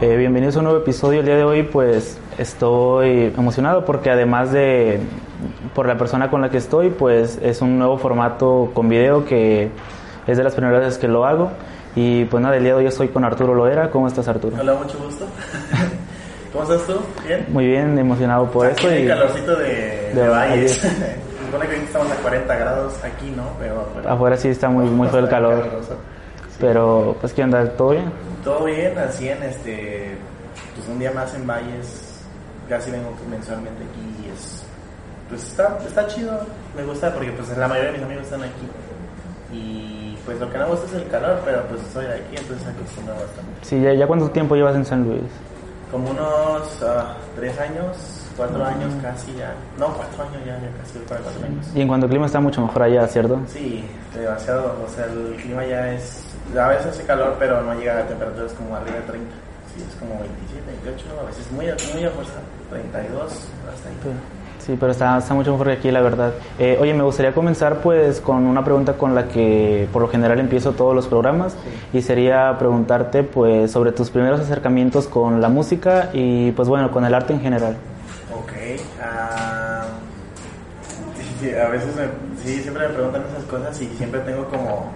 Eh, bienvenidos a un nuevo episodio. El día de hoy, pues estoy emocionado porque además de por la persona con la que estoy, pues es un nuevo formato con video que es de las primeras veces que lo hago. Y pues nada, el día de hoy estoy con Arturo Loera. ¿Cómo estás, Arturo? Hola, mucho gusto. ¿Cómo estás tú? ¿Bien? Muy bien, emocionado por Aquí esto. hay y calorcito de, de, de valles. Se supone que estamos a 40 grados aquí, ¿no? Pero afuera, afuera sí está muy, muy feo el calor. caluroso. Pero pues, ¿qué onda? ¿Todo bien? Todo bien, así en este. Pues un día más en Valles. Casi vengo mensualmente aquí y es. Pues está, está chido. Me gusta porque pues la mayoría de mis amigos están aquí. Y pues lo que no me gusta es el calor, pero pues estoy de aquí, entonces acostumbrado bastante. Sí, ¿ya, ya cuánto tiempo llevas en San Luis? Como unos ah, tres años, cuatro años casi ya. No, cuatro años ya, ya casi cuatro años. Y en cuanto al clima está mucho mejor allá, ¿cierto? Sí, demasiado. O sea, el clima ya es. A veces hace calor, pero no llega a temperaturas como arriba de 30. Sí, es como 27, 28, a veces muy, muy a fuerza. 32, hasta ahí. Sí, pero está, está mucho mejor que aquí, la verdad. Eh, oye, me gustaría comenzar pues con una pregunta con la que por lo general empiezo todos los programas y sería preguntarte pues sobre tus primeros acercamientos con la música y pues bueno, con el arte en general. Ok. sí, a veces me- sí, siempre me preguntan esas cosas y siempre tengo como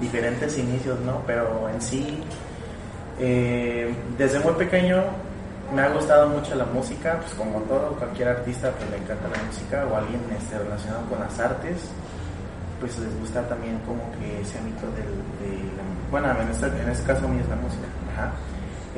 diferentes inicios, ¿no? Pero en sí, eh, desde muy pequeño me ha gustado mucho la música, pues como todo, cualquier artista pues le encanta la música o alguien este, relacionado con las artes, pues les gusta también como que ese ámbito del, de la- bueno, en este, en este caso a mí es la música.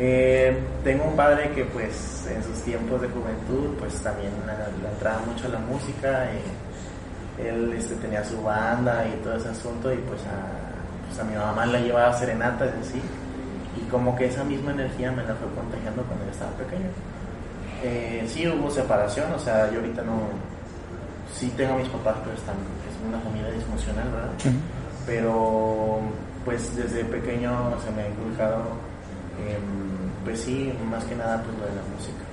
Eh, tengo un padre que pues en sus tiempos de juventud pues también le le entraba mucho la música, eh, él este, tenía su banda y todo ese asunto y pues a, pues a mi mamá la llevaba serenatas y así y como que esa misma energía me la fue contagiando cuando yo estaba pequeño. Eh, sí hubo separación, o sea, yo ahorita no, sí tengo a mis papás, pero están, es una familia disfuncional, ¿verdad? Pero pues desde pequeño se me ha inculcado, em, pues sí, más que nada pues lo de la música.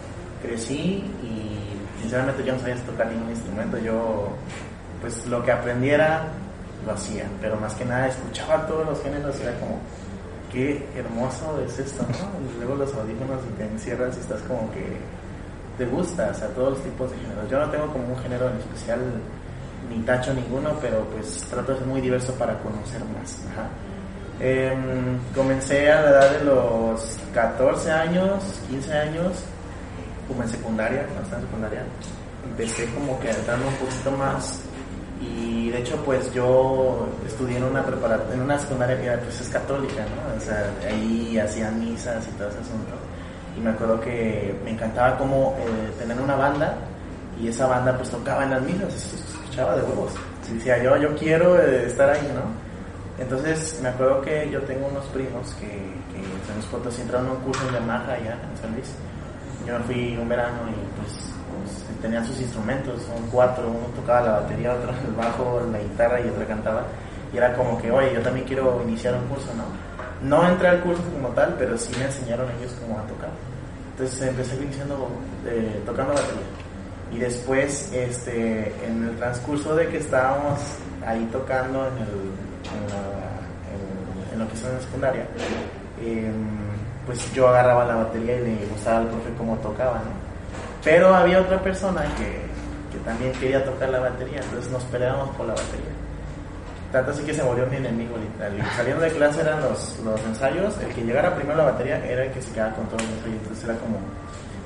Crecí y sinceramente yo no sabía tocar ningún instrumento, yo pues lo que aprendiera lo hacía, pero más que nada escuchaba todos los géneros y era como, qué hermoso es esto, ¿no? Y luego los audífonos y te encierras y estás como que te gusta, o sea, todos los tipos de géneros. Yo no tengo como un género en especial, ni tacho ninguno, pero pues trato de ser muy diverso para conocer más. Ajá. Em, comencé a la edad de los 14 años, 15 años, como en secundaria, cuando estaba en secundaria, empecé como que a entrarme un poquito más y de hecho pues yo estudié en una en una secundaria que pues, es católica, ¿no? O sea, ahí hacían misas y todo ese asunto. Y me acuerdo que me encantaba como eh, tener una banda y esa banda pues tocaba en las misas, se escuchaba de huevos. Y decía yo, yo quiero eh, estar ahí, ¿no? Entonces me acuerdo que yo tengo unos primos que, que en San Luis Potosí entraron a un curso en Yamaha allá en San Luis. Yo me fui un verano y pues, tenían sus instrumentos, son cuatro, uno tocaba la batería, otro el bajo, la guitarra y otro cantaba. Y era como que, oye, yo también quiero iniciar un curso, ¿no? No entré al curso como tal, pero sí me enseñaron ellos cómo tocar. Entonces empecé iniciando eh, tocando batería. Y después, este, en el transcurso de que estábamos ahí tocando en, lo que es en la secundaria, em, pues yo agarraba la batería y le gustaba al profe cómo tocaba, ¿no? Pero había otra persona que, que también quería tocar la batería, entonces nos peleábamos por la batería. Tanto así que se volvió mi enemigo literal. Y saliendo de clase eran los, los ensayos, el que llegara primero a la batería era el que se quedaba con todo el ensayo. Entonces era como,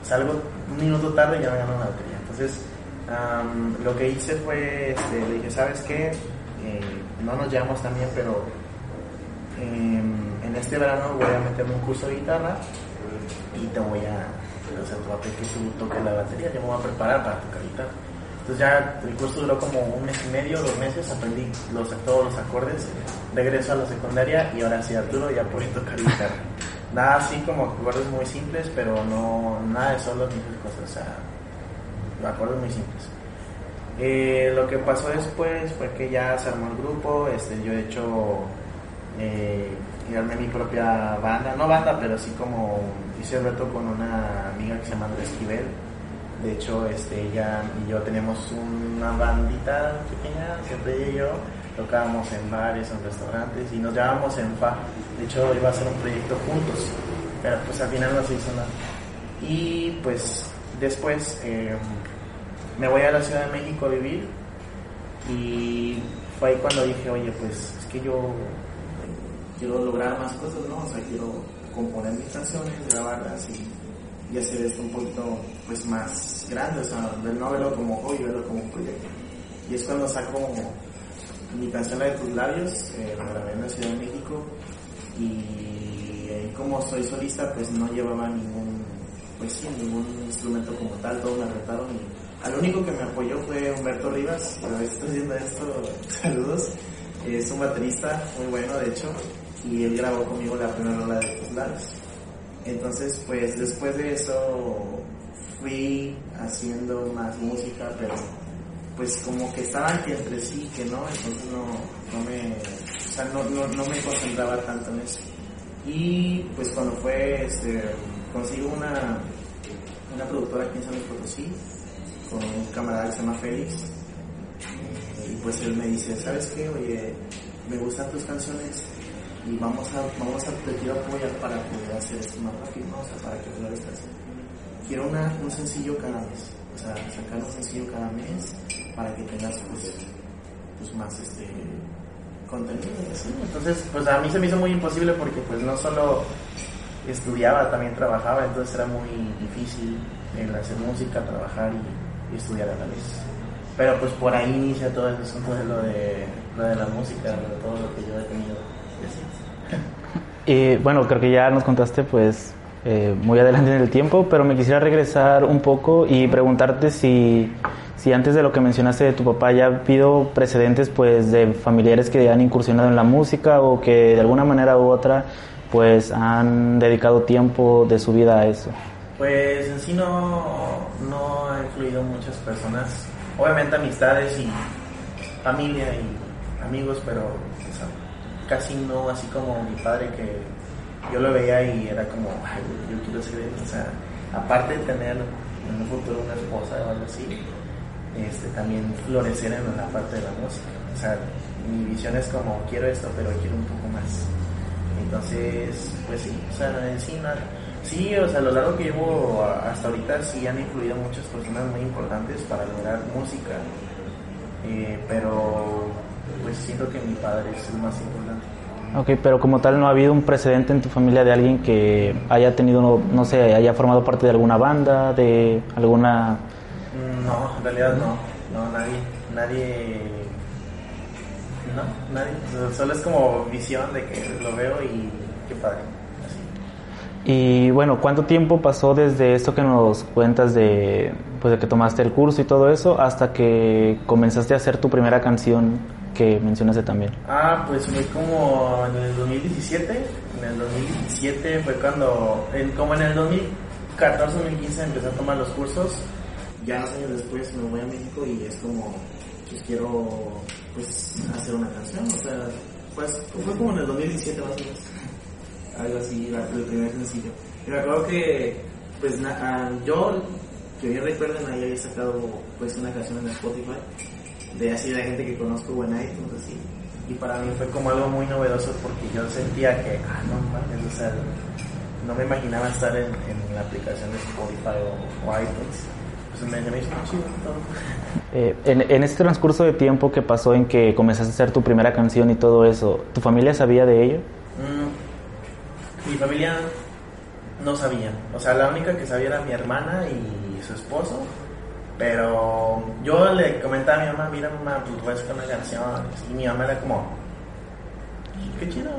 salgo un minuto tarde y ya me ganó la batería. Entonces am, lo que hice fue, este, le dije, ¿sabes qué? Eh, no nos llevamos tan bien, pero em, en este verano voy a meterme un curso de guitarra y te voy a, o sea, que tú toques la batería, yo me voy a preparar para tocar guitarra. Entonces ya el curso duró como un mes y medio, dos meses, aprendí los, todos los acordes, regreso a la secundaria y ahora sí Arturo ya puede tocar guitarra. nada así como acordes muy simples, pero no nada de solos ni cosas, o sea, acordes muy simples. Eh, lo que pasó después fue que ya se armó el grupo, este, yo he hecho, eh, mi propia banda, no banda, pero así como hice el reto con una amiga que se llama Andrés Esquivel. De hecho, este, ella y yo tenemos una bandita pequeña, siempre ella y yo tocábamos en bares, en restaurantes y nos llevábamos en fa. De hecho, iba a ser un proyecto juntos, pero pues al final no se hizo nada. Y pues después eh, me voy a la Ciudad de México a vivir y fue ahí cuando dije, oye, pues es que yo quiero lograr más cosas, ¿no? O sea, quiero componer mis canciones, grabarlas y, y hacer esto un poquito pues más grande, o sea, no verlo como hobby, verlo como un proyecto. Y es cuando saco mi canción La de tus labios, eh, la grabé en la Ciudad de México y ahí como soy solista pues no llevaba ningún, pues sí, ningún instrumento como tal, todos me retaron y al único que me apoyó fue Humberto Rivas, a veces estoy haciendo esto, saludos, es un baterista muy bueno de hecho, y él grabó conmigo la primera rola de labios. Entonces pues después de eso fui haciendo más música, pero pues como que estaban que entre sí, que no, entonces no, no me, o sea, no, no, no me concentraba tanto en eso. Y pues cuando fue, este, consigo una, una productora aquí en San Luis Potosí, con un camarada que se llama Félix. Y pues él me dice, ¿sabes qué? Oye, me gustan tus canciones y vamos a, vamos a, apoyar para poder hacer esto más rápido, ¿no? o sea, para que lo estás. Quiero una, un sencillo cada mes, o sea, sacar un sencillo cada mes para que tengas pues, pues más este contenido. Entonces, pues a mí se me hizo muy imposible porque pues no solo estudiaba, también trabajaba, entonces era muy difícil el hacer música, trabajar y y estudiar a la vez. Pero pues por ahí inicia todo el asunto de lo de, lo de la música, de todo lo que yo he tenido. Y bueno, creo que ya nos contaste pues eh, muy adelante en el tiempo, pero me quisiera regresar un poco y preguntarte si, si antes de lo que mencionaste de tu papá ya ha habido precedentes pues de familiares que han incursionado en la música o que de alguna manera u otra pues han dedicado tiempo de su vida a eso. Pues en sí no, no ha influido muchas personas, obviamente amistades y familia y amigos, pero casi no así como mi padre que yo lo veía y era como, Ay, yo quiero ser o sea, aparte de tener en un futuro una esposa o algo así, este, también florecer en la parte de la música. O sea, mi visión es como, quiero esto, pero quiero un poco más. Entonces, pues sí, o sea, sí Sí, o sea, a lo largo que llevo hasta ahorita sí han influido muchas personas muy importantes para lograr música, eh, pero pues siento que mi padre es el más importante. Ok, pero como tal no ha habido un precedente en tu familia de alguien que haya tenido, no, sé, haya formado parte de alguna banda, de alguna... No, en realidad no, no, nadie, nadie, no, nadie, solo es como visión de que lo veo y qué padre. Y bueno, ¿cuánto tiempo pasó desde esto que nos cuentas de, pues, de que tomaste el curso y todo eso hasta que comenzaste a hacer tu primera canción que mencionaste también? Ah, pues fue como en el 2017. En el 2017 fue cuando, como en el 2014, 2015 empecé a tomar los cursos. Ya unos años después me voy a México y es como, pues quiero pues hacer una canción. O sea, pues fue como en el 2017 más o menos algo así, el primer sencillo. Y me acuerdo que, pues, ah, yo, que bien recuerden, ahí había sacado, pues, una canción en Spotify, de así de gente que conozco, buena iTunes, así. Y para mí fue como algo muy novedoso porque yo sentía que, ah, no mames, o sea, no me imaginaba estar en, en la aplicación de Spotify o, iTunes. Pues me, me hizo muy chido. Eh, en, en, este transcurso de tiempo que pasó en que comenzaste a hacer tu primera canción y todo eso, ¿tu familia sabía de ello? Mm, mi familia no sabía. O sea, la única que sabía era mi hermana y su esposo. Pero yo le comentaba a mi mamá, mira mamá, pues voy a sacar una canción. Y mi mamá era como, qué chido.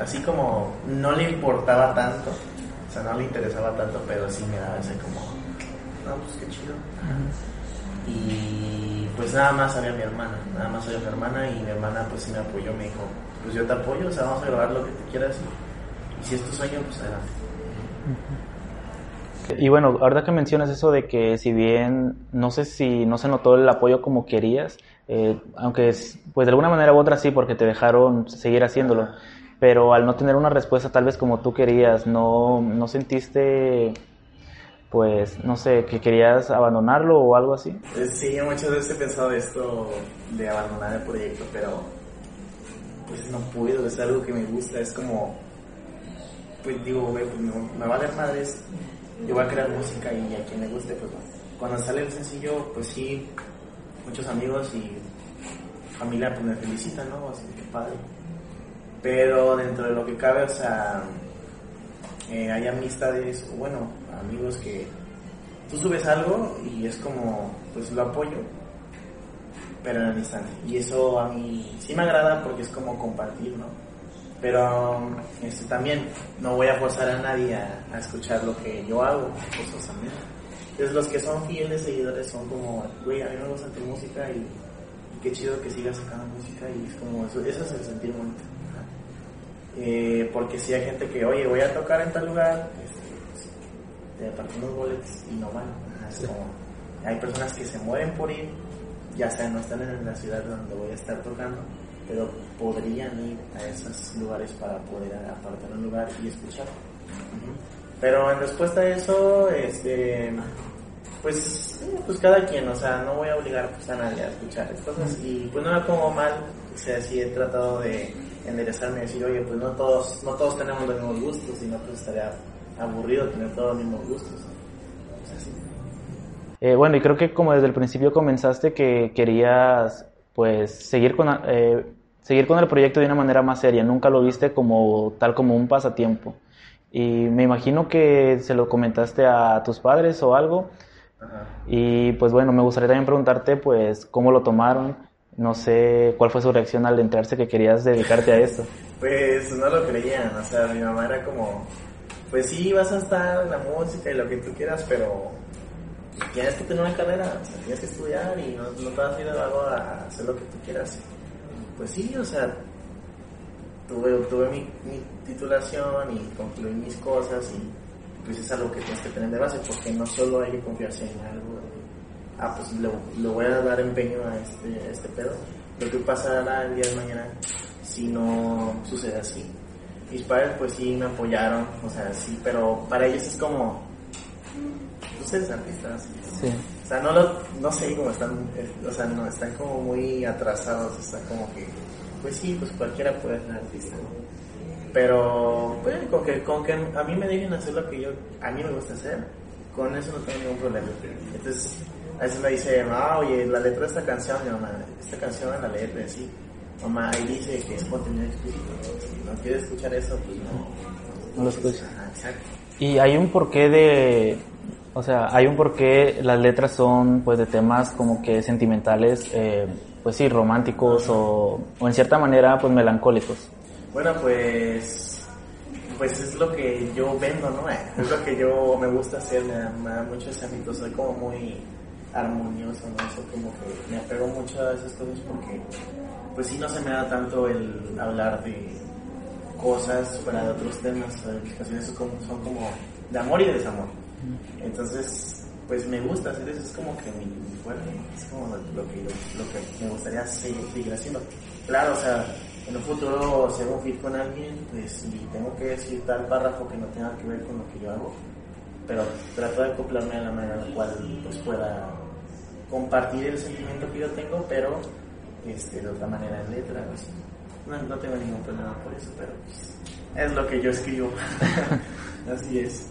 Así como no le importaba tanto. O sea, no le interesaba tanto, pero sí me daba ese como, no, pues qué chido. Y pues nada más sabía mi hermana, nada más sabía mi hermana y mi hermana pues sí me apoyó, me dijo, pues yo te apoyo, o sea, vamos a grabar lo que tú quieras si es tu sueño, pues adelante. Y bueno, ahora que mencionas eso de que si bien no sé si no se notó el apoyo como querías, eh, aunque pues de alguna manera u otra sí, porque te dejaron seguir haciéndolo, pero al no tener una respuesta tal vez como tú querías, no, no sentiste pues, no sé, que querías abandonarlo o algo así? Eh, sí, muchas veces he pensado esto de abandonar el proyecto, pero pues no puedo, es algo que me gusta, es como, pues digo, güey, pues me vale madres, yo voy a crear música y a quien le guste, pues cuando sale el sencillo, pues sí, muchos amigos y familia pues me felicitan, ¿no? Así que padre. Pero dentro de lo que cabe, o sea, eh, hay amistades, bueno, amigos que tú subes algo y es como, pues lo apoyo, pero en el instante. Y eso a mí sí me agrada porque es como compartir, ¿no? Pero este, también no voy a forzar a nadie a, escuchar lo que yo hago, forzosamente. Entonces los que son fieles seguidores son como, güey, a mí me gusta tu música y, qué chido que sigas sacando música y es como, eso, eso es el sentir bonito. Eh, porque si hay gente que, oye, voy a tocar en tal lugar, este, te apartan unos boletos y no van. hay personas que se mueren por ir, ya sea no están en la ciudad donde voy a estar tocando, pero podrían ir a esos lugares para poder apartar un lugar y escuchar. Pero en respuesta a eso, este, pues, pues cada quien, o sea, no voy a obligar pues, a nadie a escuchar cosas y pues no me pongo mal, o sea, sí he tratado de enderezarme y decir, oye, pues no todos, no todos tenemos los mismos gustos, sino pues estaría aburrido tener todos los mismos gustos. Eh, bueno, y creo que como desde el principio comenzaste que querías pues seguir con, eh, seguir con el proyecto de una manera más seria, nunca lo viste como tal como un pasatiempo. Y me imagino que se lo comentaste a tus padres o algo. Y pues bueno, me gustaría también preguntarte pues cómo lo tomaron, no sé cuál fue su reacción al enterarse que querías dedicarte a esto. Pues no lo creían, o sea, mi mamá era como, pues sí, vas a estar en la música y lo que tú quieras, pero tienes que tener una carrera, o sea, tienes que estudiar y no, no te vas a ir a hacer lo que tú quieras. Pues sí, o sea, tuve, tuve mi, titulación y concluí mis cosas y pues es algo que tienes que tener de base, porque no solo hay que confiarse en algo ah, pues le, voy a dar empeño a este, este pedo. Lo que pasará el día de mañana si no sucede así. Mis padres pues sí me apoyaron, o sea, sí, pero para ellos es como, ustedes artistas. Sí. O sea, no, lo, no sé cómo están, o sea, no, están como muy atrasados, están como que, pues sí, pues cualquiera puede ser artista. Pero, pues, con que, con que a mí me dejen hacer lo que yo, a mí me gusta hacer, con eso no tengo ningún problema. Entonces, a veces me dice, mamá, oye, la letra de esta canción, mi mamá, esta canción la letra, sí. Mamá, ahí dice que es contenido explícito. Si no quieres escuchar eso, pues no. No lo escuchas. exacto. Y hay un porqué de, o sea, hay un porqué las letras son, pues, de temas como que sentimentales, eh, pues sí, románticos o, o en cierta manera, pues, melancólicos. Bueno, pues, pues es lo que yo vendo, ¿no? Es lo que yo me gusta hacer, me da, mucho ese ámbito, soy como muy armonioso, ¿no? Eso como que me apego mucho a esas cosas porque pues sí no se me da tanto el hablar de cosas fuera de otros temas, explicaciones son como, son como de amor y de desamor. Entonces, pues me gusta hacer eso, es como que mi, fuerte, es como lo que, lo que me gustaría seguir, haciendo. Claro, o sea, en un futuro si hago fit con alguien, pues si tengo que decir tal párrafo que no tenga que ver con lo que yo hago, pero trato de acoplarme a la manera en la cual pues pueda compartir el sentimiento que yo tengo, pero este, de otra manera en letra. No, no, tengo ningún problema por eso, pero pues, es lo que yo escribo. Así es.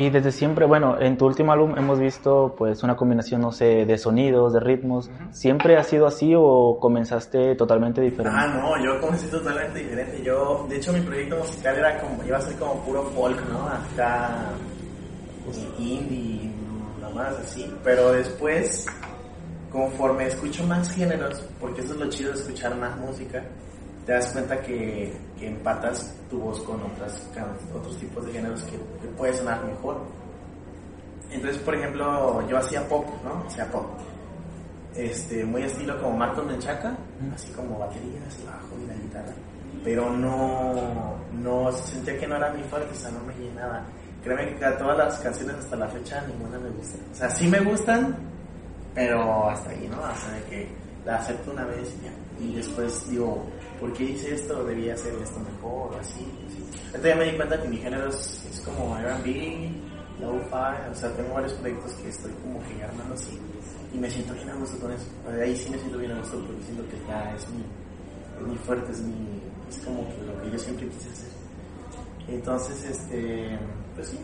Y desde siempre, bueno, en tu último álbum hemos visto pues una combinación, no sé, de sonidos, de ritmos. ¿Siempre ha sido así o comenzaste totalmente diferente? Ah, no, yo comencé totalmente diferente. Yo, de hecho, mi proyecto musical era como, iba a ser como puro folk, ¿no? Acá, pues, indie, nada más así. Pero después conforme escucho más géneros, porque eso es lo chido de escuchar más música, te das cuenta que, empatas tu voz con otras, otros tipos de géneros que, que puede sonar mejor. Entonces, por ejemplo, yo hacía pop, ¿no? Hacía pop. Este, muy estilo como Marco Menchaca, así como baterías, bajo y la guitarra. pero no, no sentía que no era mi fuerte, o sea, no me llenaba. Créeme que todas las canciones hasta la fecha ninguna me gusta. O sea, sí me gustan, pero hasta ahí, ¿no? Hasta de que la acepto una vez y ya. Y después digo, ¿por qué hice esto? Debía hacer esto mejor, así. Entonces ya me di cuenta que mi género es, es como R&B, lo-fi, o sea, tengo varios proyectos que estoy como que armando así. Y me siento bien a gusto con eso. Ahí sí me siento bien a gusto porque siento que ya es mi, es mi fuerte, es mi, es como que lo que yo siempre quise hacer. Entonces, este, pues sí,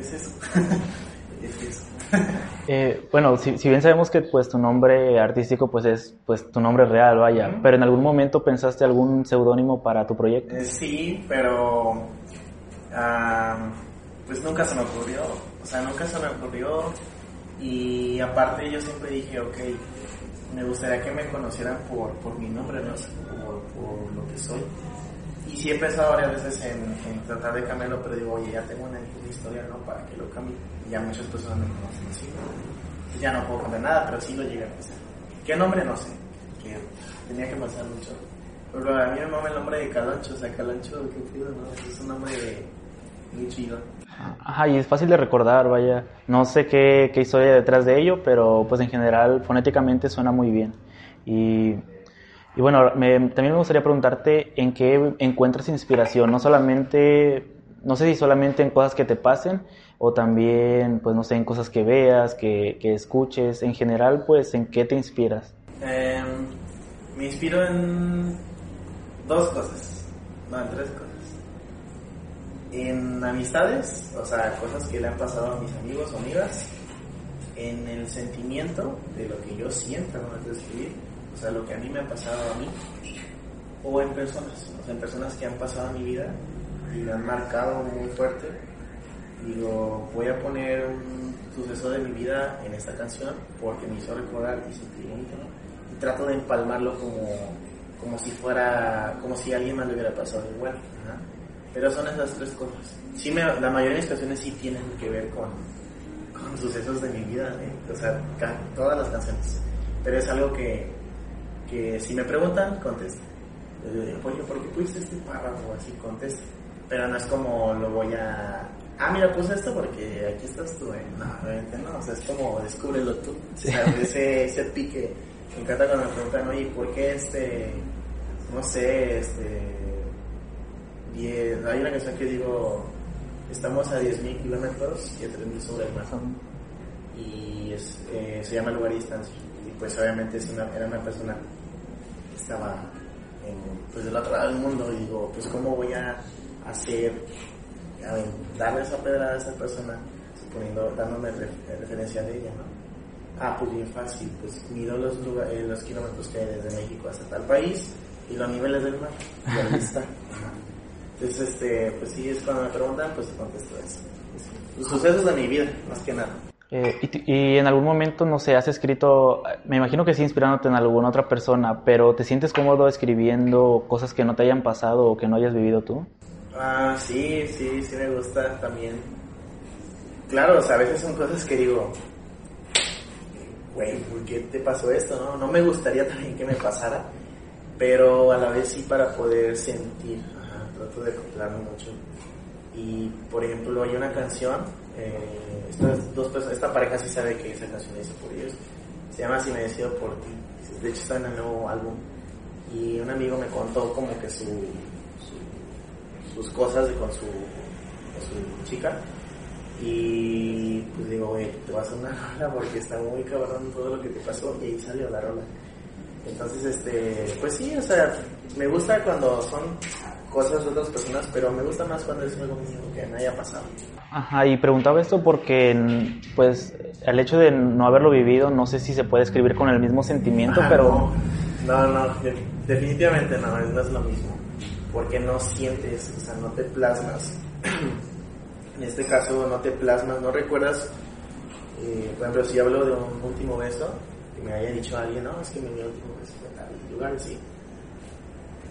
es, eso. eh, bueno, si, si, bien sabemos que pues tu nombre artístico pues es pues tu nombre real, vaya, uh -huh. pero en algún momento pensaste algún seudónimo para tu proyecto? Eh, sí, pero uh, pues nunca se me ocurrió, o sea, nunca se me ocurrió y aparte yo siempre dije, ok, me gustaría que me conocieran por, por mi nombre, no por, por lo que soy. Sí he pensado varias veces en, en, tratar de cambiarlo, pero digo, oye, ya tengo una, historia, ¿no? Para que lo cambie. Y ya muchas personas me conocen así. ¿no? Ya no puedo cambiar nada, pero sí lo llegué a pensar. ¿Qué nombre? No sé. Que tenía que pensar mucho. Pero a mí me mama el nombre de Caloncho, o sea, Caloncho, qué chido, ¿no? Es un nombre muy chido. Ajá, y es fácil de recordar, vaya. No sé qué, qué historia detrás de ello, pero pues en general fonéticamente suena muy bien. Y y bueno, también me gustaría preguntarte en qué encuentras inspiración, no solamente, no sé si solamente en cosas que te pasen o también, pues no sé, en cosas que veas, que, que escuches, en general, pues en qué te inspiras. Eh, me inspiro en dos cosas, no, en tres cosas. En amistades, o sea, cosas que le han pasado a mis amigos o amigas, en el sentimiento de lo que yo siento antes de escribir o sea, lo que a mí me ha pasado a mí, o en personas, o sea, en personas que han pasado mi vida y me han marcado muy fuerte. Digo, voy a poner un suceso de mi vida en esta canción porque me hizo recordar y sentir bonito, ¿no? Y trato de empalmarlo como, como si fuera, como si alguien más le hubiera pasado igual. ¿no? Pero son esas tres cosas. Sí, me, la mayoría de mis canciones sí tienen que ver con, con sucesos de mi vida, ¿eh? o sea, todas las canciones. Pero es algo que, que si me preguntan. Yo digo, oye, ¿por qué pusiste este párrafo? Así contesto. Pero no es como lo voy a... Ah, mira, puse esto porque aquí estás tú, ¿eh? No, realmente no, o sea, es como descúbrelo tú. O sea, ese, ese pique. Me encanta cuando me preguntan, oye, ¿por qué este... No sé, este... Diez, hay una canción que digo, estamos a 10.000 kilómetros y a 3.000 sobre el mar. Y es, eh, se llama Lugar y Distancia. Y pues obviamente es una, era una persona estaba en, pues del otro lado del mundo y digo, pues cómo voy a hacer, a darle esa pedrada a esa persona, suponiendo, dándome re, referencia de ella, ¿no? Ah, pues bien fácil, pues mido los, eh, los kilómetros que hay desde México hasta tal país y los niveles del mar, y ahí está. Entonces, este, pues sí, es cuando me preguntan, pues contesto eso. Los sucesos de mi vida, más que nada. Eh, y, y, en algún momento, no sé, has escrito, me imagino que sí inspirándote en alguna otra persona, pero ¿te sientes cómodo escribiendo cosas que no te hayan pasado o que no hayas vivido tú? Ah, sí, sí, sí me gusta también. Claro, o sea, a veces son cosas que digo, güey, ¿por qué te pasó esto? No, no me gustaría también que me pasara, pero a la vez sí para poder sentir, Ajá, trato de acoplarme mucho. Y, por ejemplo, hay una canción eh, estas dos esta pareja sí sabe que esa canción la hice por ellos. Se llama Si me decido por ti. De hecho está en el nuevo álbum. Y un amigo me contó como que su, su sus cosas con su, con su chica. Y pues digo, oye, te vas a una rola porque está muy cabrón todo lo que te pasó. Y ahí salió la rola. Entonces, este, pues sí, o sea, me gusta cuando son cosas de otras personas, pero me gusta más cuando es algo mío que me haya pasado. Ajá, y preguntaba esto porque, pues, el hecho de no haberlo vivido, no sé si se puede escribir con el mismo sentimiento, ah, pero... No, no, no, definitivamente no, no es lo mismo, porque no sientes, o sea, no te plasmas. en este caso, no te plasmas, no recuerdas, eh, por ejemplo, si hablo de un último beso, que me haya dicho alguien, no, es que mi último beso fue tal lugar, sí.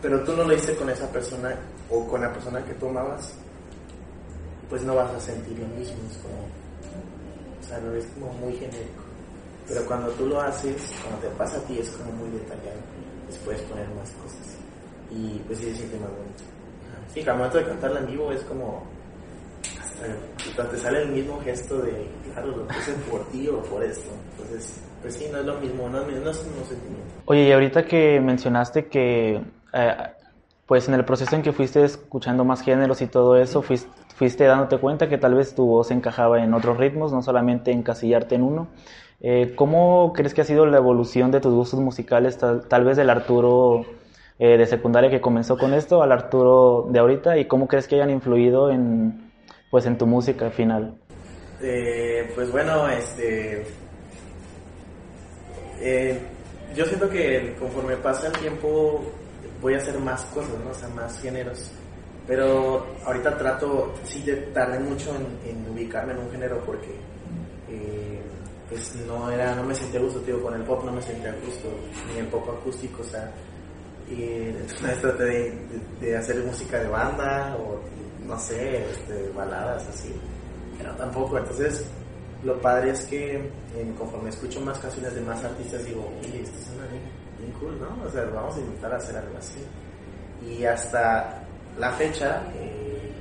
Pero tú no lo hiciste con esa persona o con la persona que tú amabas, pues no vas a sentir lo mismo, es como, o sea, no es como muy genérico. Pero cuando tú lo haces, cuando te pasa a ti, es como muy detallado, les puedes poner más cosas. y pues sí se siente más bonito. Sí, al momento de cantarla en vivo es como, hasta, te sale el mismo gesto de, claro, lo puse por ti o por esto. Entonces, pues sí, no es lo mismo, no no es un sentimiento. Oye, y ahorita que mencionaste que, eh, pues en el proceso en que fuiste escuchando más géneros y todo eso, fuiste, dándote cuenta que tal vez tu voz encajaba en otros ritmos, no solamente encasillarte en uno. Eh, ¿Cómo crees que ha sido la evolución de tus gustos musicales, tal, vez del Arturo eh, de secundaria que comenzó con esto al Arturo de ahorita y cómo crees que hayan influido en, pues, en tu música final? Eh, pues bueno, este, yo siento que conforme pasa el tiempo voy a hacer más cosas, ¿no? O sea, más géneros. Pero ahorita trato, sí, tardé mucho en, en ubicarme en un género porque eh, pues no era, no me sentía gusto, tío, con el pop no me sentía gusto, ni el pop acústico, o sea, y entonces traté de, de, de hacer música de banda o no sé, este, baladas así, pero tampoco, entonces lo padre es que eh, conforme escucho más canciones de más artistas digo, oye, esto suena bien, bien cool, ¿no? O sea, vamos a intentar hacer algo así. Y hasta la fecha eh,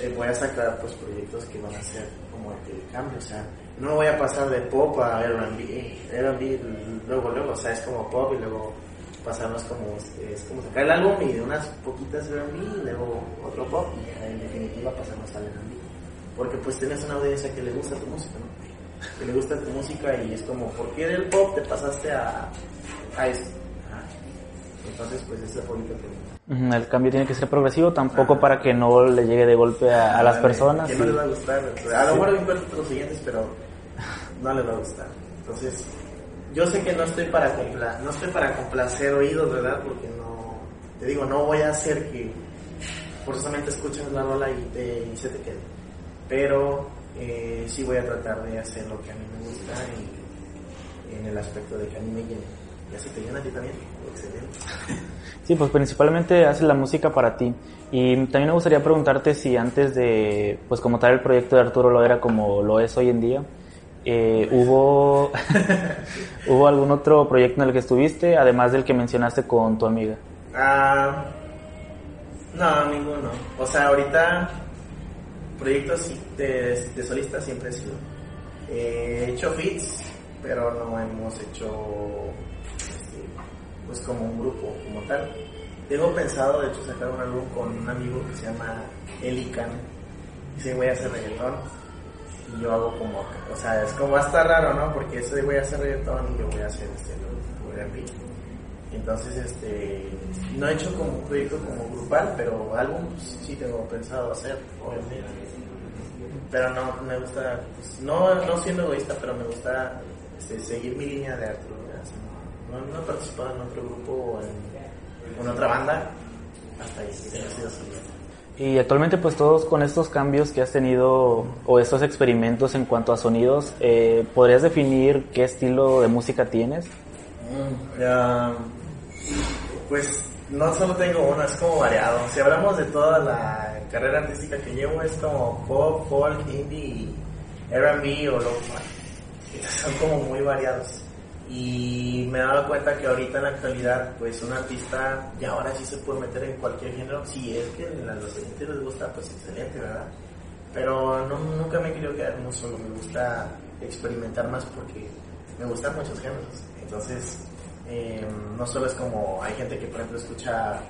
eh, voy a sacar pues proyectos que van a ser como el cambio, o sea, no voy a pasar de pop a R&B, R&B luego, luego, o sea, es como pop y luego pasarnos como, es como sacar el álbum y de unas poquitas R&B luego otro pop y en definitiva pasarnos al R&B porque pues tienes una audiencia que le gusta tu música, ¿no? Que le gusta tu música y es como, ¿por qué del pop te pasaste a, a esto? Entonces, pues ese público que... El cambio tiene que ser progresivo, tampoco Ajá. para que no le llegue de golpe a, a las personas. Que no les va a gustar. A lo mejor encuentro los siguientes, pero no les va a gustar. Entonces, yo sé que no estoy para compla no estoy para complacer oídos, ¿verdad? Porque no, te digo, no voy a hacer que forzosamente escuches la rola y, te, y se te quede pero eh, sí voy a tratar de hacer lo que a mí me gusta y en el aspecto de que a mí me llene. ¿Ya se te llena a ti también? Excelente. Sí, pues principalmente haces la música para ti. Y también me gustaría preguntarte si antes de, pues como tal el proyecto de Arturo lo era como lo es hoy en día, eh, ¿hubo, ¿hubo algún otro proyecto en el que estuviste, además del que mencionaste con tu amiga? Ah, no, ninguno. O sea, ahorita proyectos de, de solista siempre he sido. he hecho fits, pero no hemos hecho pues como un grupo como tal. Tengo pensado de hecho sacar un álbum con un amigo que se llama Elican. Voy a hacer reggaetón. Y yo hago como, o sea, es como hasta raro, ¿no? Porque voy a hacer reggaetón y yo voy a hacer este R&B. Entonces, este, no he hecho como un proyecto como grupal, pero álbum pues, sí tengo pensado hacer, obviamente. Pero no, me gusta, pues, no, no siendo egoísta, pero me gusta este, seguir mi línea de Arturo. No, no he participado en otro grupo o en, en otra banda, hasta ahí, sí, y actualmente pues todos con estos cambios que has tenido o estos experimentos en cuanto a sonidos, eh, ¿podrías definir qué estilo de música tienes? Mm, pues no solo tengo uno, es como variado. Si hablamos de toda la carrera artística que llevo, es como pop, folk, indie, R&B o lo-fi. Son como muy variados. Y me he dado cuenta que ahorita en la actualidad, pues un artista ya ahora sí se puede meter en cualquier género. Si es que a los oyentes les gusta, pues excelente, ¿verdad? Pero no, nunca me he querido quedar en un solo. Me gusta experimentar más porque me gustan muchos géneros. Entonces, eh, no solo es como, hay gente que por ejemplo escucha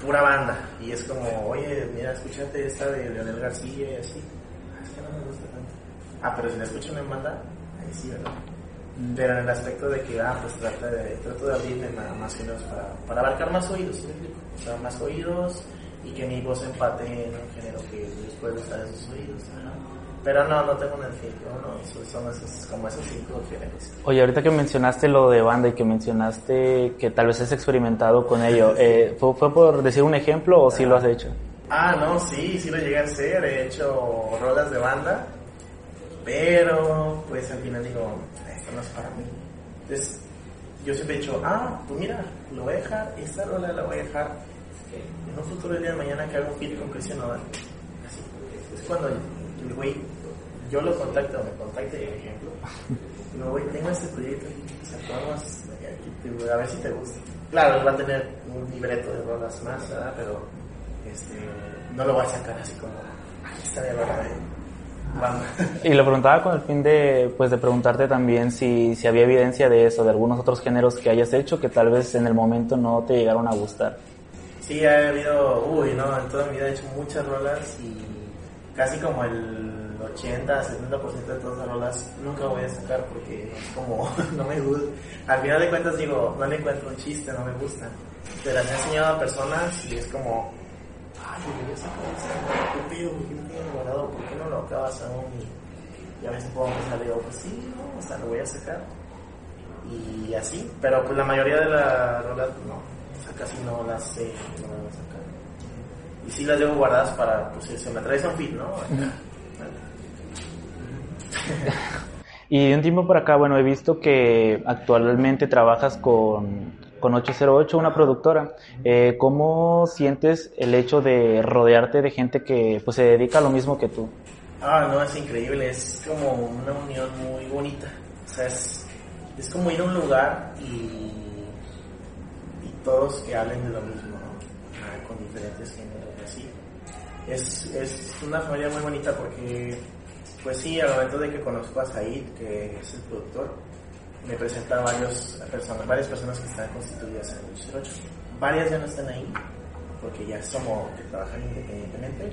pura banda y es como, oye, mira, escúchate esta de Leonel García y así. Ah, es que no me gusta tanto. Ah, pero si la escuchan en banda, ahí sí, ¿verdad? Pero en el aspecto de que, ah, pues trata de, trato de abrirme más, géneros para, para abarcar más oídos, ¿sí? O sea, más oídos y que mi voz empate en un género que les puede gustar a esos oídos. Ajá. Pero no, no tengo un filtro, no, son esos, como esos cinco géneros. Oye, ahorita que mencionaste lo de banda y que mencionaste que tal vez has experimentado con ello, eh, ¿fue, ¿fue, por decir un ejemplo o sí lo has hecho? Ah, no, sí, sí lo llegué a hacer, he hecho rolas de banda, pero pues al final digo, no para mí. Entonces, yo siempre he dicho, ah, pues mira, lo voy a dejar, esta rola la voy a dejar en un futuro día de mañana que hago un feed con Cristian Nodal. Así, es cuando el güey yo lo contacto, me contacte, por ejemplo, no voy, tengo este proyecto, o sea, vamos, a ver si te gusta. Claro, va a tener un libreto de rolas más, ¿verdad? Pero este, no lo voy a sacar así como, aquí está de rola y lo preguntaba con el fin de, pues, de preguntarte también si, si había evidencia de eso, de algunos otros géneros que hayas hecho que tal vez en el momento no te llegaron a gustar. Sí, ha habido, uy, no, en toda mi vida he hecho muchas rolas y casi como el 80, 70% de todas las rolas nunca voy a sacar porque es como, no me gusta. Al final de cuentas digo, no le encuentro un chiste, no me gusta. Te las he enseñado a personas y es como, ay, yo sacar esa, ¿qué? ¿Por qué no tienes guardado? ¿Por qué no lo acabas aún? Y, a veces puedo pensar, digo, pues sí, no, o sea, lo voy a sacar. Y así, pero pues la mayoría de las rolas, no, o sea, casi no las sé, no las voy a sacar. Y sí las llevo guardadas para, pues se me trae un fit, ¿no? y un tiempo por acá, bueno, he visto que actualmente trabajas con, con 808, una productora. Eh, ¿Cómo sientes el hecho de rodearte de gente que pues, se dedica a lo mismo que tú? Ah, no, es increíble, es como una unión muy bonita. O sea, es, es como ir a un lugar y, y todos que hablen de lo mismo, ah, con diferentes géneros y así. Es, es una familia muy bonita porque pues sí, al momento de que conozco a Said, que es el productor, me presenta varios personas, varias personas que están constituidas en el 08. Varias ya no están ahí, porque ya es como que trabajan independientemente,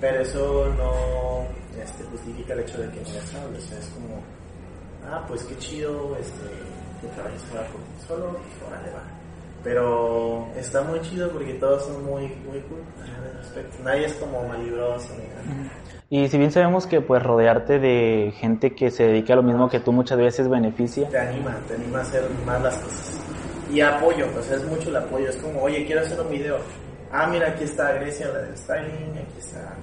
pero eso no este, justifica el hecho de que no les hable. O sea, es como, ah, pues qué chido este, que trabajes ahora por solo, órale va. Pero está muy chido porque todos son muy, muy cool. Nadie es como malibroso ni nada. Y si bien sabemos que pues rodearte de gente que se dedica a lo mismo que tú muchas veces beneficia. Te anima, te anima a hacer más las cosas. Y apoyo, pues es mucho el apoyo. Es como, oye, quiero hacer un video. Ah, mira, aquí está Grecia, la del styling, aquí está,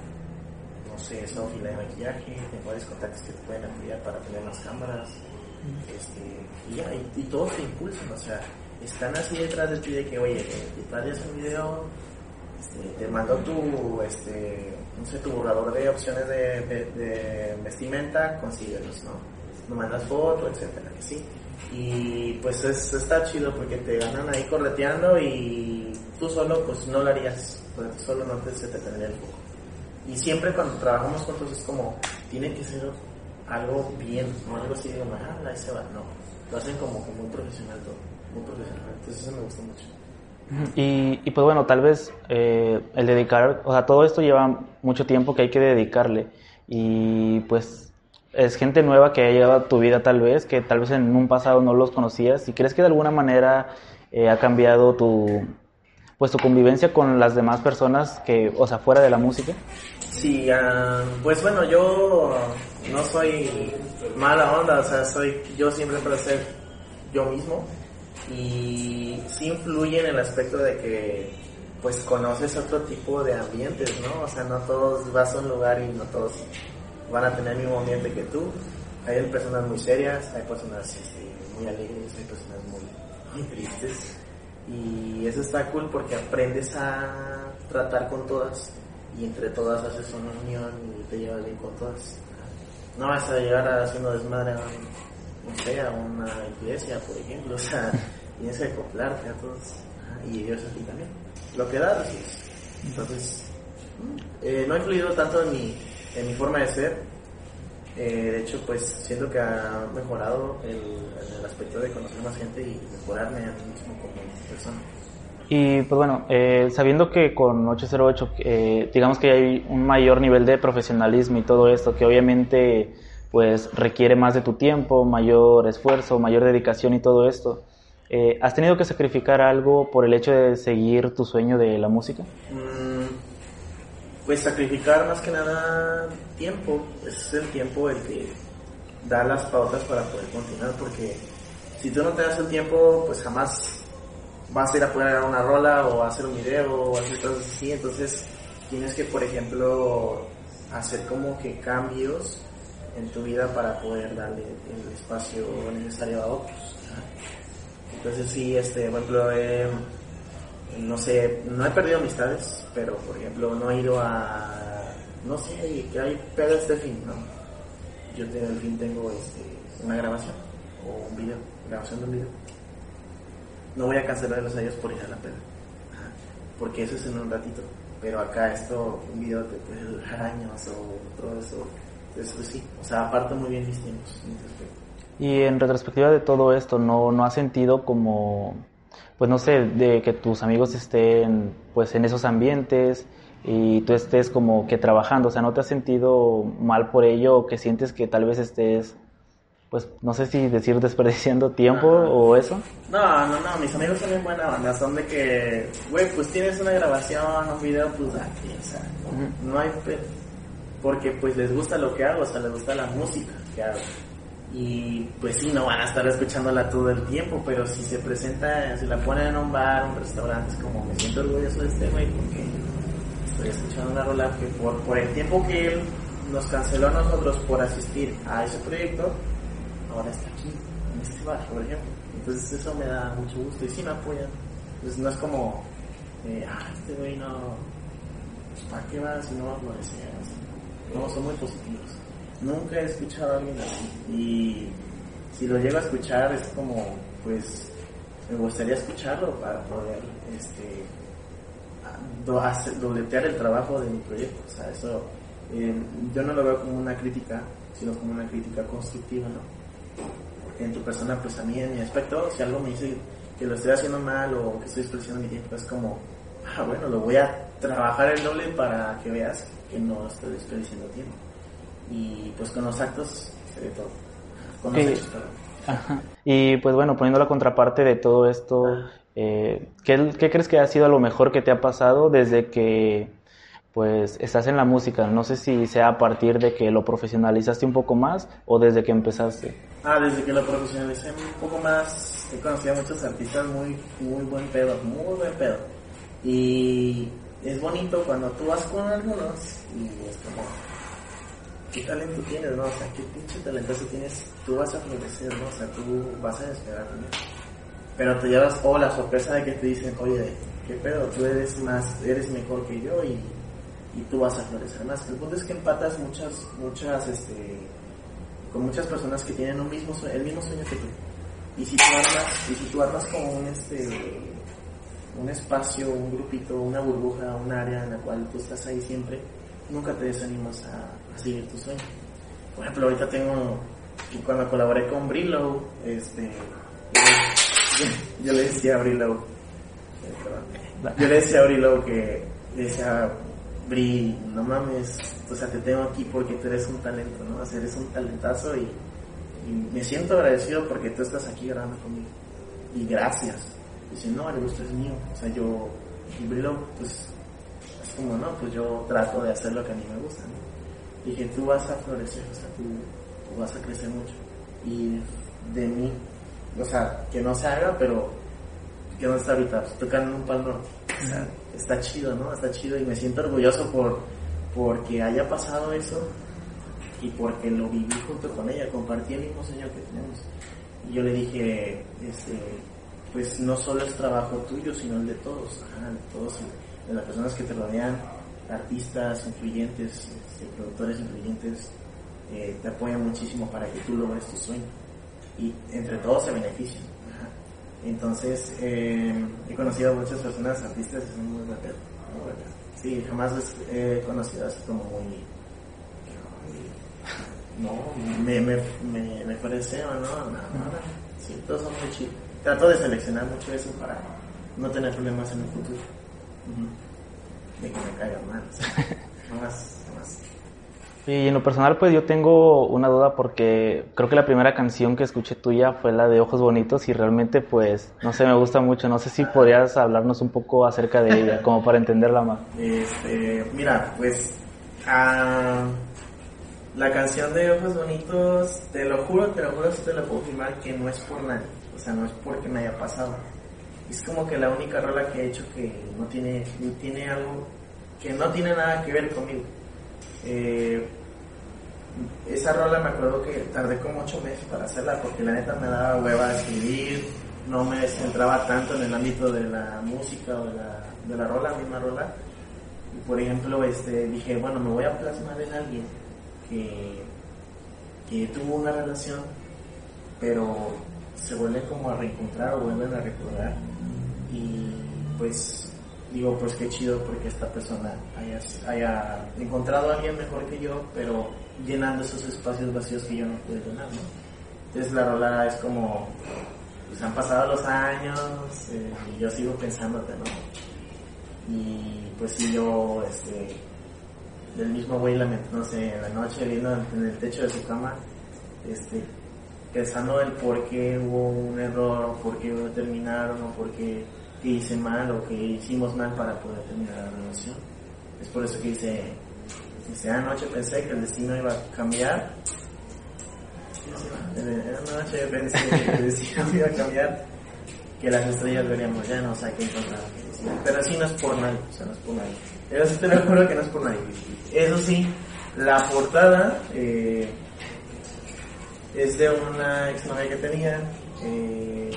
no sé, Sophie, la de maquillaje, tengo varios contactos que te pueden apoyar para tener las cámaras. Este, y ya, y, todos te impulsan, o sea, están así detrás de ti de que, oye, te haces un video, este, te mando tu, este, no sé, tu borrador de opciones de, vestimenta, consíguelos, ¿no? Me mandas foto, etcétera, que sí. Y pues es, está chido porque te ganan ahí correteando y tú solo pues no lo harías, pues, solo no te, se te tendría el foco. Y siempre cuando trabajamos juntos es como, tiene que ser algo bien, no algo así de, ah, ahí se va, no. Lo hacen como, como muy profesional todo, muy profesional. Entonces eso me gusta mucho. Y, y, pues bueno, tal vez eh, el dedicar, o sea, todo esto lleva mucho tiempo que hay que dedicarle. Y pues es gente nueva que ha llegado a tu vida tal vez, que tal vez en un pasado no los conocías. Y crees que de alguna manera eh, ha cambiado tu, pues tu convivencia con las demás personas que, o sea, fuera de la música. Sí, uh, pues bueno, yo no soy mala onda, o sea, soy yo siempre para ser yo mismo y sí influye en el aspecto de que pues conoces otro tipo de ambientes, ¿no? O sea, no todos vas a un lugar y no todos van a tener el mismo ambiente que tú. Hay personas muy serias, hay personas muy alegres, hay personas muy, tristes. Y eso está cool porque aprendes a tratar con todas y entre todas haces una unión y te llevas bien con todas. No vas a llegar haciendo desmadre no sé, a una iglesia, por ejemplo. O sea, tienes que acoplarte a todos y ellos a ti también. Lo que da, así es. Entonces, eh, no ha influido tanto en mi, en mi forma de ser. Eh, de hecho, pues siento que ha mejorado el, el, aspecto de conocer más gente y mejorarme a mí mismo como persona. Y pues bueno, eh, sabiendo que con 808, eh, digamos que hay un mayor nivel de profesionalismo y todo esto, que obviamente pues requiere más de tu tiempo, mayor esfuerzo, mayor dedicación y todo esto. Eh, ¿Has tenido que sacrificar algo por el hecho de seguir tu sueño de la música? Mm, pues sacrificar más que nada tiempo. Es el tiempo el que da las pautas para poder continuar, porque si tú no te das el tiempo, pues jamás vas a ir a poner una rola o hacer un video o hacer cosas así. Entonces tienes que, por ejemplo, hacer como que cambios en tu vida para poder darle el espacio necesario a otros. Entonces sí, este, por ejemplo, no sé, no he perdido amistades, pero por ejemplo no he ido a, no sé, que hay pedo este fin, ¿no? yo al fin tengo este, una grabación o un video, grabación de un video. No voy a cancelar los años por ir a la pena, porque eso es en un ratito. Pero acá esto, un video te puede durar años o todo eso. Entonces, sí, o sea, aparte muy bien mis tiempos. Y en retrospectiva de todo esto, ¿no, no has sentido como, pues no sé, de que tus amigos estén pues en esos ambientes y tú estés como que trabajando? O sea, ¿no te has sentido mal por ello o que sientes que tal vez estés, pues no sé si decir desperdiciando tiempo o eso? No, no, no, mis amigos son bien buena banda, son de que, güey, pues tienes una grabación, un video, pues aquí, o sea, no hay... Porque pues les gusta lo que hago, o sea, les gusta la música que hago y pues sí, no van a estar escuchándola todo el tiempo, pero si se presenta, si la ponen en un bar, un restaurante, es como me siento orgulloso de este güey porque estoy escuchando una rola que por, por el tiempo que él nos canceló a nosotros por asistir a ese proyecto, ahora está aquí, en este bar, por ejemplo. Entonces eso me da mucho gusto y sí me apoyan. Entonces no es como, eh, ah, este güey no, ¿para qué vas si no va a florecer? No, son muy positivos. Nunca he escuchado a alguien así. Y si lo llego a escuchar es como, pues, me gustaría escucharlo para poder, este, dobletear el trabajo de mi proyecto. O sea, eso, eh, yo no lo veo como una crítica, sino como una crítica constructiva, ¿no? Porque en tu persona, pues a mí, en mi aspecto, si algo me dice que lo estoy haciendo mal o que estoy desperdiciando mi tiempo, es como, ah, bueno, lo voy a trabajar el doble para que veas que no estoy desperdiciando tiempo y pues con los actos se ve todo. Con los hechos, Ajá. Y pues bueno, poniendo la contraparte de todo esto, eh, ¿qué, ¿qué, crees que ha sido lo mejor que te ha pasado desde que pues estás en la música? No sé si sea a partir de que lo profesionalizaste un poco más o desde que empezaste. Ah, desde que lo profesionalicé un poco más, he conocido a muchos artistas muy, muy buen pedo, muy buen pedo. Y es bonito cuando tú vas con algunos y es como, qué talento tienes, ¿no? O sea, qué pinche talentoso tienes, tú vas a florecer, ¿no? O sea, tú vas a despegar Pero te llevas, o la sorpresa de que te dicen, oye, qué pedo, tú eres más, eres mejor que yo y, y tú vas a florecer más. El punto es que empatas muchas, muchas, este, con muchas personas que tienen un mismo el mismo sueño que tú. Y si tú armas, y si tú armas como un, este, un espacio, un grupito, una burbuja, un área en la cual tú estás ahí siempre, nunca te desanimas a, seguir tu sueño. Por ejemplo, ahorita tengo, cuando colaboré con Brillo, este, yo, le decía a Brillo, yo le decía a Brillo que, le decía, Bri, no mames, o sea, te tengo aquí porque tú eres un talento, ¿no? O sea, eres un talentazo y, me siento agradecido porque tú estás aquí grabando conmigo. Y gracias. Dice, no, el gusto es mío. O sea, yo, Brillo, pues, como, no, pues yo trato de hacer lo que a mí me gusta, ¿no? Y que tú vas a florecer, o sea, tú, vas a crecer mucho. Y de mí, o sea, que no se haga, pero que no está ahorita, pues, tocando un pal norte. O sea, está chido, ¿no? Está chido y me siento orgulloso por porque haya pasado eso y porque lo viví junto con ella, compartí el mismo sueño que tenemos. Y yo le dije, este, pues no solo es trabajo tuyo, sino el de todos, ajá, de todos de las personas que te rodean, artistas influyentes, este, productores influyentes, eh, te apoyan muchísimo para que tú logres tu sueño. Y entre todos se benefician. Entonces, eh, he conocido a muchas personas, artistas, y son muy buenas. Sí, jamás he conocido así como muy... No, me, me, me, me parece, ¿no? no, Sí, todos son muy chidos. Trato de seleccionar mucho eso para no tener problemas en el futuro de que me caiga mal. no más, más. Y en lo personal, pues yo tengo una duda porque creo que la primera canción que escuché tuya fue la de Ojos Bonitos y realmente, pues, no sé, me gusta mucho. No sé si podrías hablarnos un poco acerca de ella, como para entenderla más. Este, mira, pues, ah, la canción de Ojos Bonitos, te lo juro, te lo juro, si te la puedo firmar que no es por nadie. No es porque me haya pasado es como que la única rola que he hecho que no tiene, tiene algo que no tiene nada que ver conmigo. Eh, esa rola me acuerdo que tardé como ocho meses para hacerla porque la neta me daba hueva de escribir, no me centraba tanto en el ámbito de la música o de la, de la rola, misma rola. Y por ejemplo, este, dije, bueno, me voy a plasmar en alguien que, que tuvo una relación, pero se vuelven como a reencontrar o vuelven a recordar. Y pues digo, pues qué chido porque esta persona haya, encontrado a alguien mejor que yo, pero llenando esos espacios vacíos que yo no pude llenar. Entonces la rola es como, pues han pasado los años eh, y yo sigo pensándote, ¿no? Y pues si yo, este, del mismo güey, sé, en la noche viendo en el techo de su cama, este, pensando el por qué hubo un error, o por qué terminaron, o por qué hice mal, o qué hicimos mal para poder terminar la relación. Es por eso que dice, dice, anoche pensé que el destino iba a cambiar. Anoche pensé que el destino iba a cambiar, que las estrellas veríamos ya, no sé qué encontrar. Pero así no es por nadie, o sea, no es por nadie. Pero sí te lo que no es por nadie. Eso sí, la portada eh, es de una exnovia que tenía. Eh,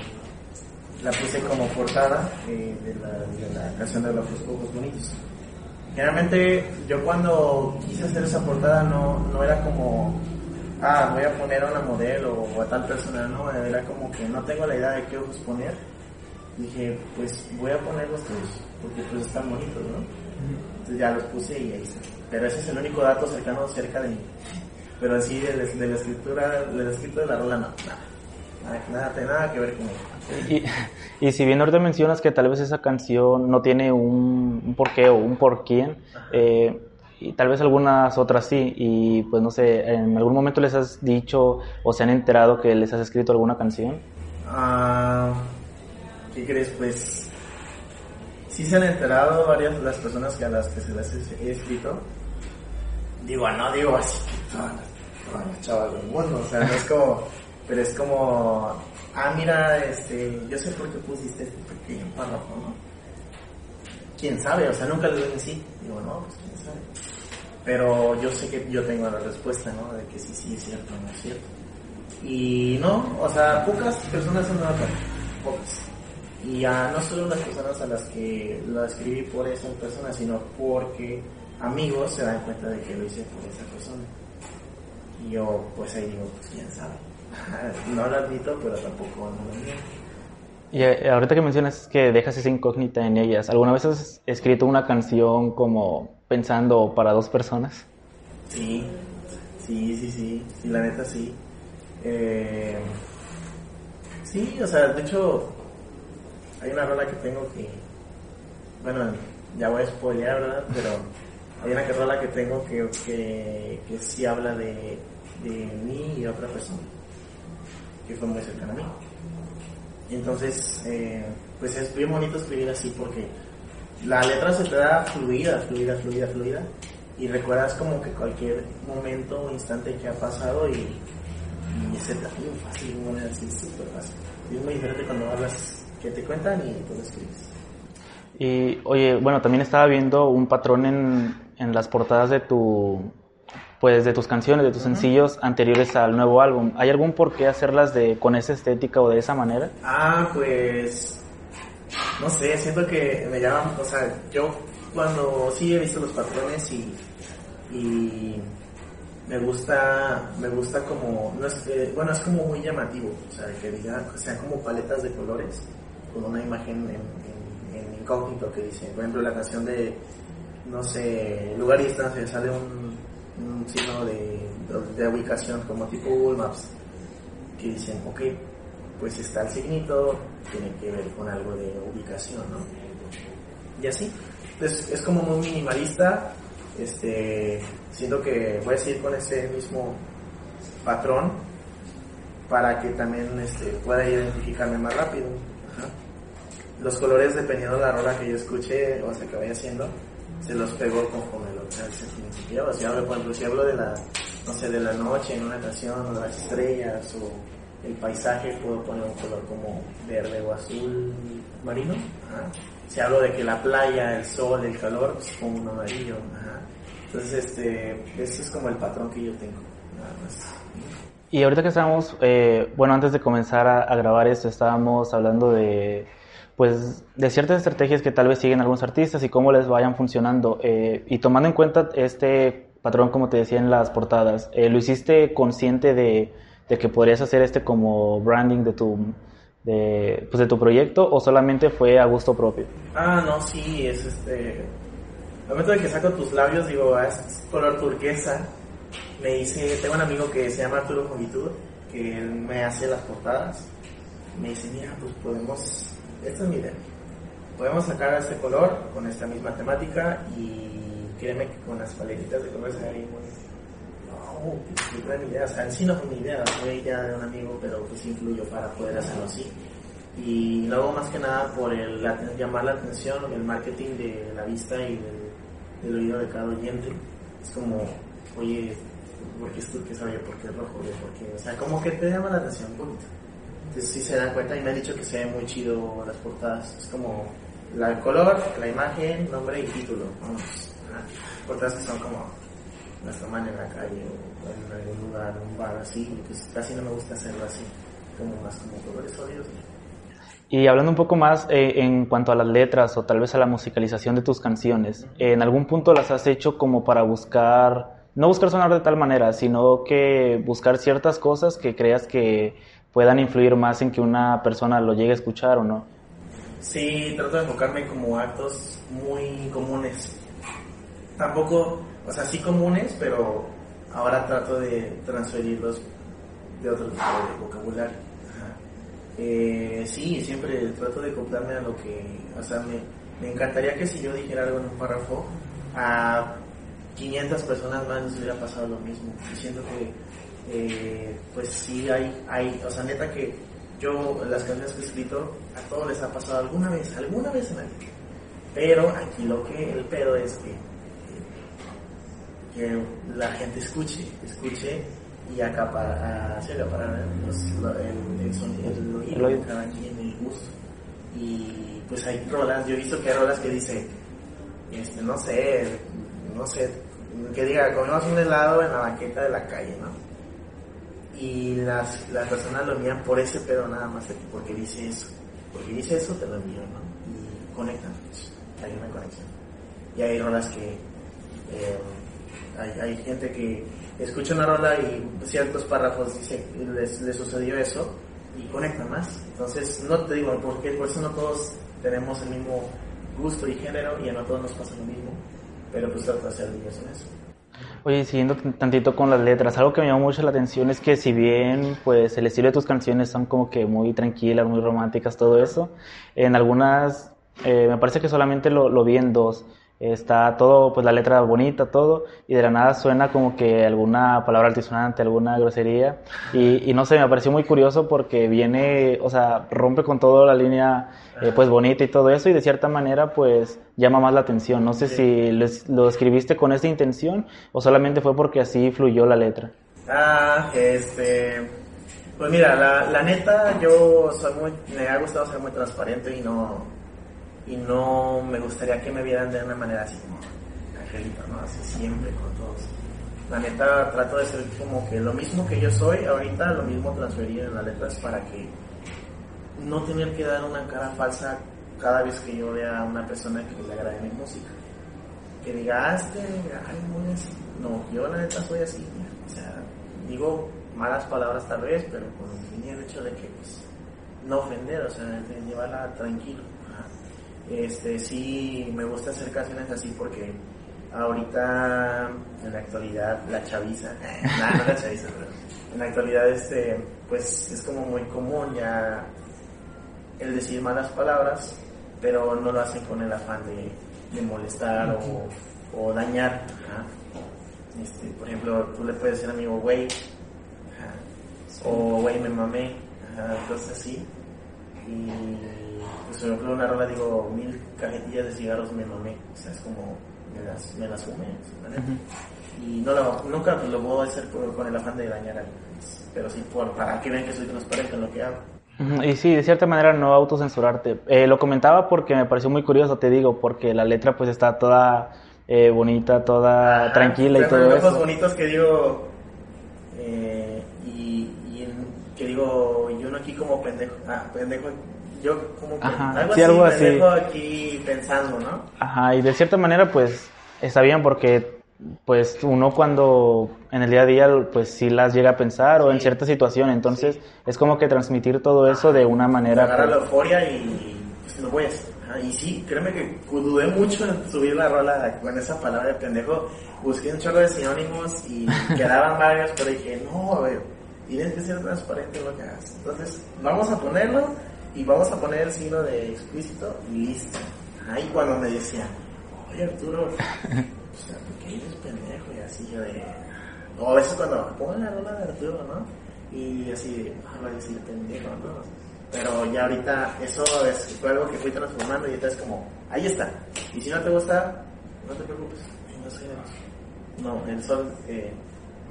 la puse como portada eh, de, la, de, la, canción de los Ojos Bonitos. Generalmente yo cuando quise hacer esa portada no, no era como, ah, voy a poner a una modelo o a tal persona, no, era como que no tengo la idea de qué ojos poner. Dije, pues voy a poner los tuyos, porque pues están bonitos, ¿no? Entonces ya los puse y ahí está. Pero ese es el único dato cercano cerca de mí. Pero así de, de la escritura, de la escritura de la rola, no, nada. Nada, nada, nada que ver con eso. Y, y, si bien ahorita mencionas que tal vez esa canción no tiene un, porqué o un por quién, eh, y tal vez algunas otras sí, y pues no sé, ¿en algún momento les has dicho o se han enterado que les has escrito alguna canción? Ah, ¿Qué crees? Pues sí se han enterado varias de las personas que a las que se las he escrito. Digo, no digo así todas las, chavas del mundo, o sea, no es como, pero es como, ah, mira, este, yo sé por qué pusiste este pequeño párrafo, ¿no? ¿Quién sabe? O sea, nunca le digo sí. Digo, no, pues quién sabe. Pero yo sé que yo tengo la respuesta, ¿no? De que sí, sí es cierto, no es cierto. Y no, o sea, pocas personas me dan pocas. Y ya no solo las personas a las que lo escribí por esa persona, sino porque amigos se dan cuenta de que lo hice por esa persona. Y yo, pues ahí digo, pues quién sabe. no lo admito, pero tampoco no lo niego. Y eh, ahorita que mencionas que dejas esa incógnita en ellas, ¿alguna vez has escrito una canción como pensando para dos personas? Sí, sí, sí, sí, sí, la neta sí. Eh, sí, o sea, de hecho, hay una rola que tengo que, bueno, ya voy a spoilear, ¿verdad? Pero hay una rola que tengo que, que, que sí habla de, de mí y de otra persona, que fue muy cercana a mí. Entonces, eh, pues es bien bonito escribir así porque la letra se te da fluida, fluida, fluida, fluida, y recuerdas como que cualquier momento o instante que ha pasado y, y se te hace muy fácil, muy así, súper fácil. Y es muy diferente cuando hablas que te cuentan y pues escribes. Y oye, bueno, también estaba viendo un patrón en, en las portadas de tu pues de tus canciones, de tus sencillos anteriores al nuevo álbum. ¿Hay algún por qué hacerlas de con esa estética o de esa manera? Ah, pues no sé, siento que me llaman, o sea, yo cuando sí he visto los patrones y, y me gusta, me gusta como, no es, eh, bueno, es como muy llamativo, o sea, que diga, sean como paletas de colores con una imagen en, en, incógnito que dice, por ejemplo, la canción de, no sé, lugar y distancia, sale un, un signo de, de, ubicación como tipo Google Maps, que dicen, ok, pues está el signito, tiene que ver con algo de ubicación, ¿no? Y así. Entonces es como muy minimalista, este, siento que voy a seguir con ese mismo patrón para que también este, pueda identificarme más rápido. Los colores, dependiendo de la rola que yo escuche o sea, que vaya haciendo, se los pego conforme que el sentimiento que llevo. Si hablo, si hablo de la, no sé, de la noche en una canción, o de las estrellas, o el paisaje, puedo poner un color como verde o azul marino. Si hablo de que la playa, el sol, el calor, pues pongo un amarillo. Entonces, este, ese es como el patrón que yo tengo, nada más. Y ahorita que estamos, eh, bueno, antes de comenzar a, a, grabar esto, estábamos hablando de, pues, de ciertas estrategias que tal vez siguen algunos artistas y cómo les vayan funcionando. Eh, y tomando en cuenta este patrón, como te decía en las portadas, eh, ¿lo hiciste consciente de, de, que podrías hacer este como branding de tu, de, pues de tu proyecto o solamente fue a gusto propio? Ah, no, sí, es este... Al momento de que saco tus labios, digo, ah, es color turquesa. Me dice, tengo un amigo que se llama Arturo Congitud, que él me hace las portadas. Me dice, mira, pues podemos, esta es mi idea. Podemos sacar este color con esta misma temática y créeme que con las paletitas de colores se muy... No, qué gran idea. O sea, en sí no fue mi idea, fue idea de un amigo, pero pues influyó para poder hacerlo así. Y luego más que nada por el, llamar la atención, el marketing de la vista y del, oído de cada oyente. Es como, oye, ¿por qué es tú que sabe? ¿Por qué es rojo? ¿Por qué? O sea, como que te llama la atención bonito. Entonces sí se dan cuenta y me han dicho que se ven muy chido las portadas. Es como la, el color, la imagen, nombre y título. Vamos portadas que son como nuestra mano en la calle o en algún lugar, un bar así, pues casi no me gusta hacerlo así, como más como colores sólidos. Y hablando un poco más eh, en cuanto a las letras o tal vez a la musicalización de tus canciones, ¿en algún punto las has hecho como para buscar, no buscar sonar de tal manera, sino que buscar ciertas cosas que creas que puedan influir más en que una persona lo llegue a escuchar o no? Sí, trato de enfocarme como actos muy comunes tampoco, o sea, sí comunes, pero ahora trato de transferirlos de otro tipo de vocabulario. Eh, sí, siempre trato de acoplarme a lo que, o sea, me, me, encantaría que si yo dijera algo en un párrafo, a 500 personas más les hubiera pasado lo mismo. Y siento que, eh, pues sí, hay, hay, o sea, neta que yo, las canciones que he escrito, a todos les ha pasado alguna vez, alguna vez en la vida. Pero aquí lo que, el pedo es que que la gente escuche, escuche y acapara, se acaparar el, el, el, oído de cada quien, el gusto. Y pues hay rolas, yo he visto que hay rolas que dice, este, no sé, no sé, que diga, comemos un helado en la banqueta de la calle, ¿no? Y las, las personas lo envían por ese pedo nada más, porque dice eso. Porque dice eso, te lo envío, ¿no? Y conectan, hay una conexión. Y hay rolas que... Eh, hay, gente que escucha una rola y ciertos párrafos dice, les, les sucedió eso y conecta más. Entonces, no te digo por qué, por eso no todos tenemos el mismo gusto y género y a no todos nos pasa lo mismo, pero pues trato de hacer en eso. Oye, siguiendo tantito con las letras, algo que me llamó mucho la atención es que si bien pues el estilo de tus canciones son como que muy tranquilas, muy románticas, todo eso, en algunas eh, me parece que solamente lo, lo vi en dos. Está todo, pues la letra bonita, todo, y de la nada suena como que alguna palabra altisonante, alguna grosería, y, y no sé, me pareció muy curioso porque viene, o sea, rompe con toda la línea, eh, pues bonita y todo eso, y de cierta manera, pues llama más la atención. No sé si lo escribiste con esa intención o solamente fue porque así fluyó la letra. Ah, este, pues mira, la, la neta, yo soy muy, me ha gustado ser muy transparente y no, y no me gustaría que me vieran de una manera así como angelito, ¿no? Así siempre con todos. La neta trato de ser como que lo mismo que yo soy ahorita, lo mismo transferir en las letras para que no tener que dar una cara falsa cada vez que yo vea a una persona que le agrade mi música. Que diga, ah, este, ay, así. No, yo la neta soy así. O sea, digo malas palabras tal vez, pero con el hecho de que, pues, no ofender, o sea, de llevarla tranquilo este, sí me gusta hacer canciones así porque ahorita en la actualidad la chaviza, no, no la chaviza, pero en la actualidad este, pues es como muy común ya el decir malas palabras, pero no lo hacen con el afán de, molestar o, dañar. Este, por ejemplo, tú le puedes decir amigo, güey, o güey, me mamé, cosas así. Y pues, por ejemplo, una rola digo, mil cajetillas de cigarros me mamé. O sea, es como, me las, me las fumé, Y no lo, nunca lo puedo hacer con el afán de dañar a alguien. Pero sí por, para que vean que soy transparente en lo que hago. Y sí, de cierta manera no autocensurarte. Eh, lo comentaba porque me pareció muy curioso, te digo, porque la letra pues está toda eh, bonita, toda tranquila y todo eso. bonitos que digo, eh, y, y que digo, y uno aquí como pendejo, ah, pendejo yo como que algo, sí, así, algo así me dejo aquí pensando, ¿no? Ajá, y de cierta manera pues está bien porque pues uno cuando en el día a día pues sí las llega a pensar o en cierta situación, entonces es como que transmitir todo eso de una manera... Agarra la euforia y pues no voy a hacer. Ajá, Y sí, créeme que dudé mucho en subir la rola con esa palabra de pendejo. Busqué un chorro de sinónimos y quedaban varios, pero dije, no, a ver, tienes que ser transparente en lo que hagas. Entonces, vamos a ponerlo y vamos a poner el signo de explícito y listo. Ahí cuando me decían, oye Arturo, o sea, ¿por qué eres pendejo? Y así yo de... O a veces cuando pongan la rola de Arturo, ¿no? Y así, ah, a decir. Pero ya ahorita eso es fue algo que fui transformando y ahorita es como, ahí está. Y si no te gusta, no te preocupes. No sé, no, el sol eh,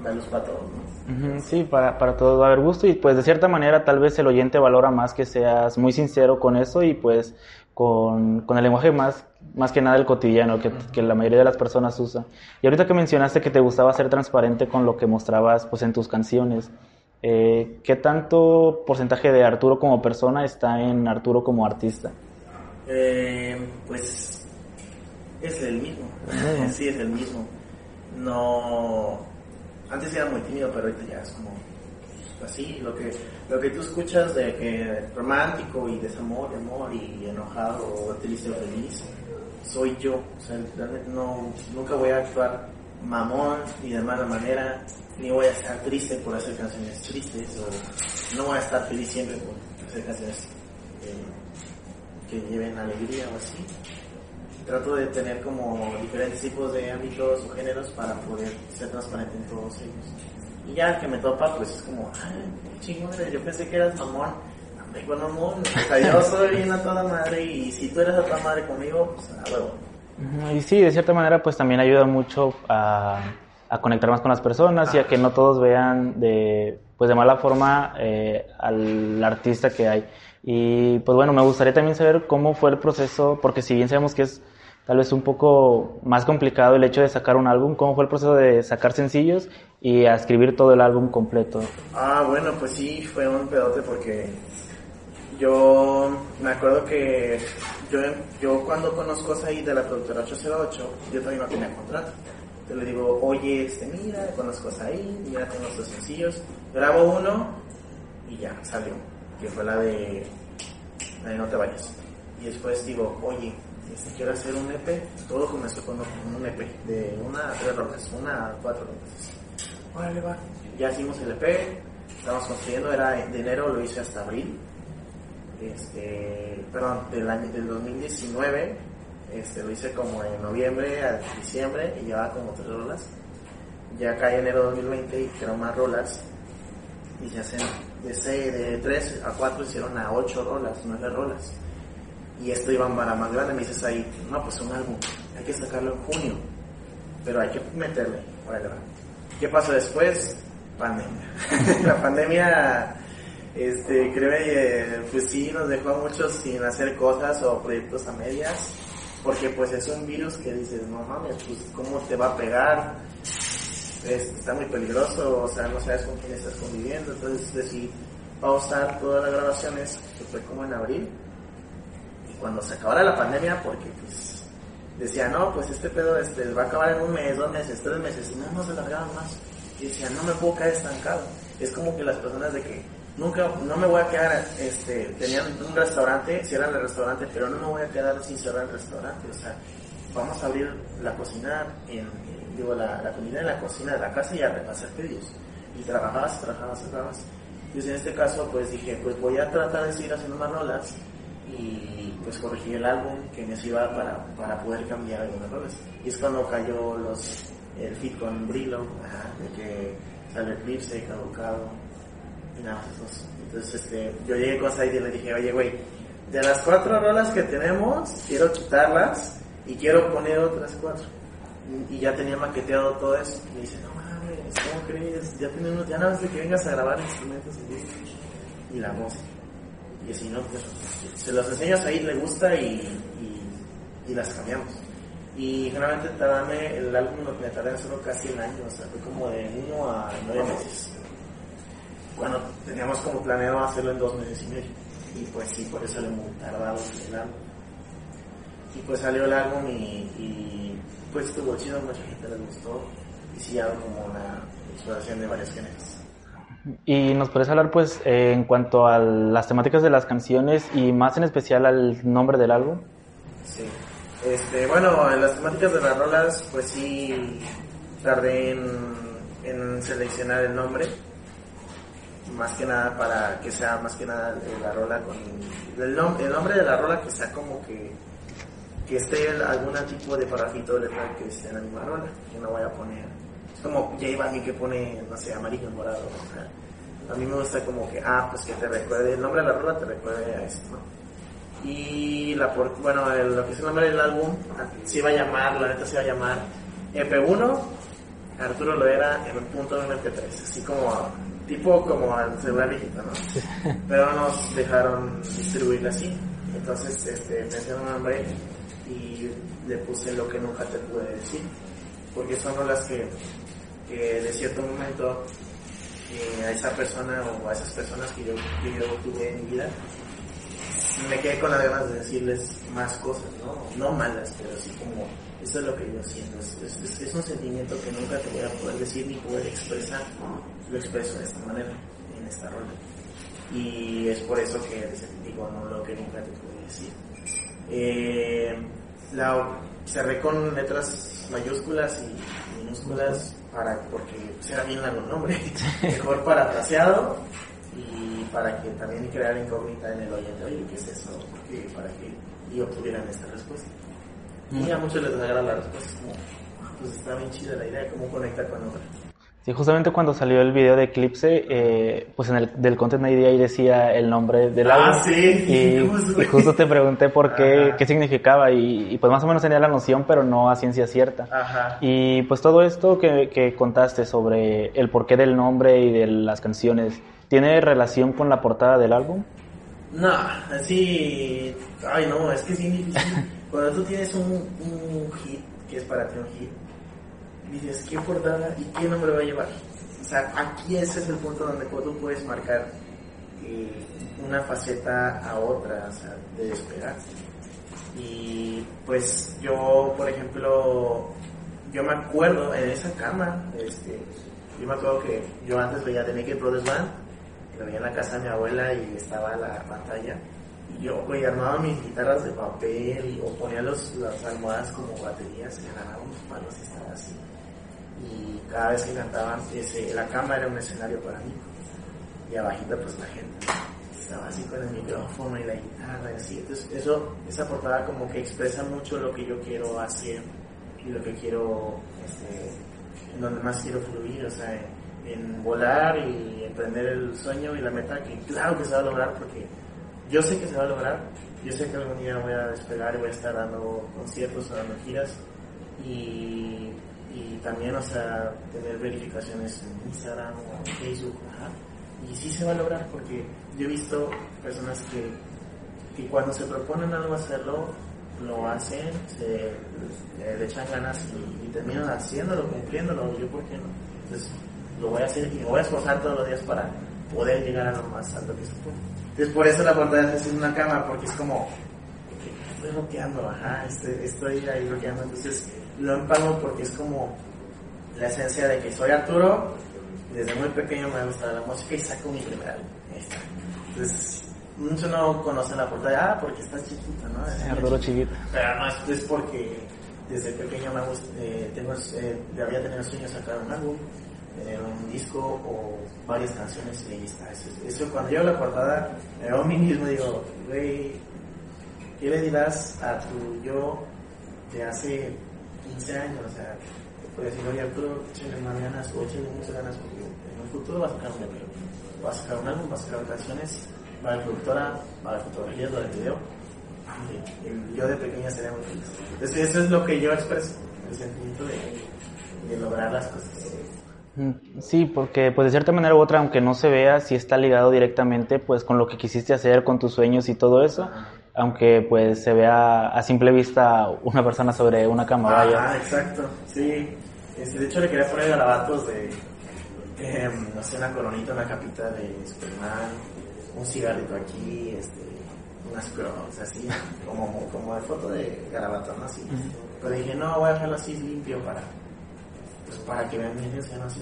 da luz para todos, ¿no? Sí, para, para todos va a haber gusto y pues de cierta manera tal vez el oyente valora más que seas muy sincero con eso y pues con, con el lenguaje más, más que nada el cotidiano que, que la mayoría de las personas usa. Y ahorita que mencionaste que te gustaba ser transparente con lo que mostrabas pues en tus canciones, eh, ¿qué tanto porcentaje de Arturo como persona está en Arturo como artista? Eh, pues es el mismo. mismo. sí, es el mismo. No. Antes era muy tímido, pero ahorita ya es como así. Lo que, lo que tú escuchas de que romántico y desamor, amor y enojado o triste o feliz, soy yo. O sea, no, nunca voy a actuar mamón ni de mala manera, ni voy a estar triste por hacer canciones tristes o no voy a estar feliz siempre por hacer canciones eh, que lleven alegría o así. Trato de tener como diferentes tipos de ámbitos o géneros para poder ser transparente en todos ellos. Y ya que me topa, pues es como, ay, chingón, yo pensé que eras mamón. Con mamón. O sea, yo soy bien a toda madre y si tú eres a toda madre conmigo, pues a huevo. Y sí, de cierta manera, pues también ayuda mucho a, a conectar más con las personas y a que no todos vean de, pues de mala forma eh, al artista que hay. Y pues bueno, me gustaría también saber cómo fue el proceso, porque si bien sabemos que es tal vez un poco más complicado el hecho de sacar un álbum, cómo fue el proceso de sacar sencillos y a escribir todo el álbum completo. Ah, bueno, pues sí, fue un pedote porque yo me acuerdo que yo, yo cuando conozco a Said de la productora 808, yo también no tenía contrato. Yo le digo, oye, este, mira, conozco a Said, mira, tengo estos sencillos, grabo uno y ya, salió, que fue la de, la de No te vayas. Y después digo, oye, este, quiero hacer un EP, todo comenzó con un EP de una a tres rolas, una a cuatro rolas. Órale, va. Ya hicimos el EP, estamos construyendo, era de enero, lo hice hasta abril. Este, perdón, del año del 2019, este, lo hice como en noviembre a diciembre y llevaba como tres rolas. Ya cae enero 2020 y hicieron más rolas y se hacen de, de 3 a 4 hicieron a 8 rolas, 9 rolas. Y esto iba para más grande, me dices ahí, no, pues un álbum, hay que sacarlo en junio, pero hay que meterle, va. ¿Qué pasó después? Pandemia. la pandemia, este, creo que pues sí nos dejó a muchos sin hacer cosas o proyectos a medias, porque pues es un virus que dices, no mames, pues cómo te va a pegar, Es- está muy peligroso, o sea, no sabes con quién estás conviviendo, entonces decidí pausar todas las grabaciones, que fue como en abril, y cuando se acabara la pandemia, porque pues decía, no, pues este pedo este, va a acabar en un mes, dos meses, tres meses, y no, no se largaban más. Y decía, no me puedo quedar estancado. Es como que las personas de que nunca, no me voy a quedar, este, tenían un restaurante, cierran el restaurante, pero no me voy a quedar sin cerrar el restaurante. O sea, vamos a abrir la cocina, en, digo, la, la comida en la cocina de la casa y a repasar pedidos. Y trabajabas, trabajabas, trabajabas. Entonces en este caso, pues dije, pues voy a tratar de seguir haciendo más rolas y pues corregí el álbum que me sirva para, para poder cambiar algunas rolas. Y es cuando cayó los, el fit con Brillo, de que sale Eclipse, Caducado, esos. Entonces este, yo llegué con Said y le dije, oye güey, de las cuatro rolas que tenemos, quiero quitarlas y quiero poner otras cuatro. Y ya tenía maqueteado todo eso. Y me dice, no mames, ¿cómo crees? Ya tenemos, ya nada más de que vengas a grabar instrumentos y, y la voz. Y si no, pues se los enseño a Said, le gusta y, y, las cambiamos. Y generalmente tardarme, el álbum lo- me tardé en hacerlo casi un año, o sea, fue como de uno a nueve meses. Bueno, teníamos como planeado hacerlo en dos meses y medio. Y pues sí, por eso le muy tardado el álbum. Y pues salió el álbum y, y pues estuvo chido, mucha gente le gustó y sí hago como una exploración de varios géneros. Y nos puedes hablar pues eh, en cuanto a las temáticas de las canciones y más en especial al nombre del álbum. Sí. Este, bueno, en las temáticas de las rolas pues sí tardé en, en seleccionar el nombre más que nada para que sea más que nada la rola con el, el nombre de la rola que sea como que que esté algún tipo de parrafito de letra que esté en la misma rola que no voy a poner es como J Balvin que pone no sé amarillo morado o sea, a mí me gusta como que ah pues que te recuerde el nombre de la rola te recuerde a esto ¿no? y la por, bueno lo que es el nombre del álbum se iba a llamar la neta se iba a llamar EP1 Arturo lo era en un punto MP3 así como tipo como al celular viejito, ¿no? Pero nos dejaron distribuirla así. Entonces, este, pensé en un nombre y le puse lo que nunca te pude decir. Porque son las que, que de cierto momento eh, a esa persona o a esas personas que yo, que yo tuve en mi vida, me quedé con las ganas de decirles más cosas, ¿no? No malas, pero así como, esto es lo que yo siento, es, es, un sentimiento que nunca te voy a poder decir ni poder expresar, lo expreso de esta manera, en esta rola. Y es por eso que digo, no lo que nunca te puedo decir. Eh, la cerré con letras mayúsculas y minúsculas para, porque será bien largo el nombre, mejor parafraseado y para que también crear incógnita en el oyente, oye, ¿qué es eso? Porque para que y obtuvieran esta respuesta. Y a muchos les agrada la respuesta, como, ah, pues está bien chida la idea, cómo conecta con otra. Sí, justamente cuando salió el video de Eclipse, eh, pues en el del Content ID ahí decía el nombre del ah, álbum. Sí, y, y, justo te pregunté por qué, qué significaba y, y, pues más o menos tenía la noción, pero no a ciencia cierta. Ajá. Y pues todo esto que, que contaste sobre el porqué del nombre y de las canciones, ¿tiene relación con la portada del álbum? No, así, ay no, es que difícil. Cuando tú tienes un, un hit, que es para ti un hit, dices, ¿qué portada y qué nombre va a llevar? O sea, aquí ese es el punto donde tú puedes marcar eh, una faceta a otra, o sea, de despegar. Y pues yo, por ejemplo, yo me acuerdo en esa cama, este, yo me acuerdo que yo antes veía The Naked Brothers Band, lo veía en la casa de mi abuela y estaba la pantalla. Yo, güey, armaba mis guitarras de papel o ponía los, las almohadas como baterías y agarraba unos palos y y cada vez que cantaban, ese, la cama era un escenario para mí. Y abajito pues la gente estaba así con el micrófono y la guitarra y así. Entonces eso, esa portada como que expresa mucho lo que yo quiero hacer y lo que quiero, este, en donde más quiero fluir, o sea, en, en volar y emprender el sueño y la meta que claro que se va a lograr porque yo sé que se va a lograr, yo sé que algún día voy a despegar y voy a estar dando conciertos o dando giras y también, o sea, tener verificaciones en Instagram o en Facebook, ajá. Y sí se va a lograr porque yo he visto personas que, cuando se proponen algo hacerlo, lo hacen, se le echan ganas y, y, terminan haciéndolo, cumpliéndolo, yo por qué no. Entonces, lo voy a hacer y me voy a esforzar todos los días para poder llegar a lo más alto que se puede. Entonces, por eso la portada es una cama, porque es como, estoy bloqueando, ajá, estoy, estoy ahí bloqueando, entonces lo empalmo porque es como la esencia de que soy Arturo, desde muy pequeño me ha gustado la música y saco mi primer álbum. Entonces, muchos no conocen la portada, ah, porque estás chiquito, ¿no? Sí, Arturo chiquito. Pero no, es porque desde pequeño me gusta, eh, tengo, eh, había tenido sueños sacar un álbum, tener un disco o varias canciones y ahí está. Eso, eso cuando yo la portada, me veo a mí mismo y digo, güey, ¿qué le dirás a tu yo de hace 15 años, o sea, puede decir, oye Arturo, échale más ganas o échale muchas ganas porque en un futuro vas a sacar un EP, vas a sacar un álbum, vas a sacar canciones, va la productora, va la fotografía, va el video. Y yo de pequeña sería muy feliz. Entonces eso es lo que yo expreso, el sentimiento de, de lograr las cosas. Sí, porque pues de cierta manera u otra, aunque no se vea, sí está ligado directamente pues con lo que quisiste hacer, con tus sueños y todo eso, aunque pues se vea a simple vista una persona sobre una cama. Ah, exacto, sí. Este, de hecho le quería poner garabatos de, eh, no sé, una coronita, una capita de Superman, un cigarrito aquí, este, unas crocs así, como, como de foto de garabato, ¿no? Así. Pero dije, no, voy a dejarlo así limpio para, pues, para que vean así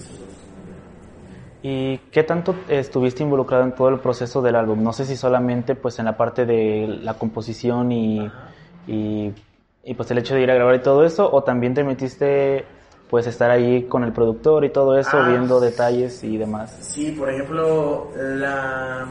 ¿Y qué tanto estuviste involucrado en todo el proceso del álbum? No sé si solamente pues en la parte de la composición y, y, y, pues el hecho de ir a grabar y todo eso, o también te metiste pues estar ahí con el productor y todo eso, Ah, viendo detalles y demás. Sí, por ejemplo, la,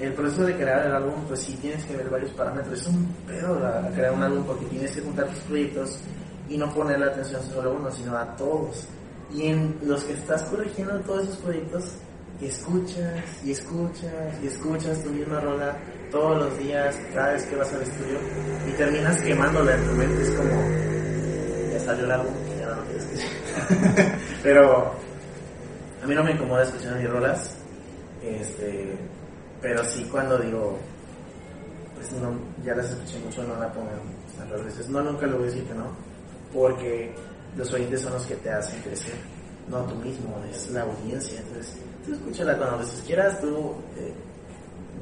el proceso de crear el álbum, pues sí tienes que ver varios parámetros. Es un pedo la- crear un álbum porque tienes que juntar tus proyectos y no poner la atención solo a uno, sino a todos. Y en los que estás corrigiendo todos esos proyectos, escuchas y escuchas y escuchas tu misma rola todos los días, cada vez que vas al estudio y terminas quemándola en tu mente. Es como, ya salió el álbum, ya no lo quieres escuchar. Pero a mí no me incomoda escuchar mis rolas, este, pero sí cuando digo, pues no, ya las escuché mucho, no la pongan tantas veces. No, nunca le voy a decir que no, porque los oyentes son los que te hacen crecer, no tú mismo, es la audiencia. Entonces, tú escúchala cuando veces quieras, tú eh,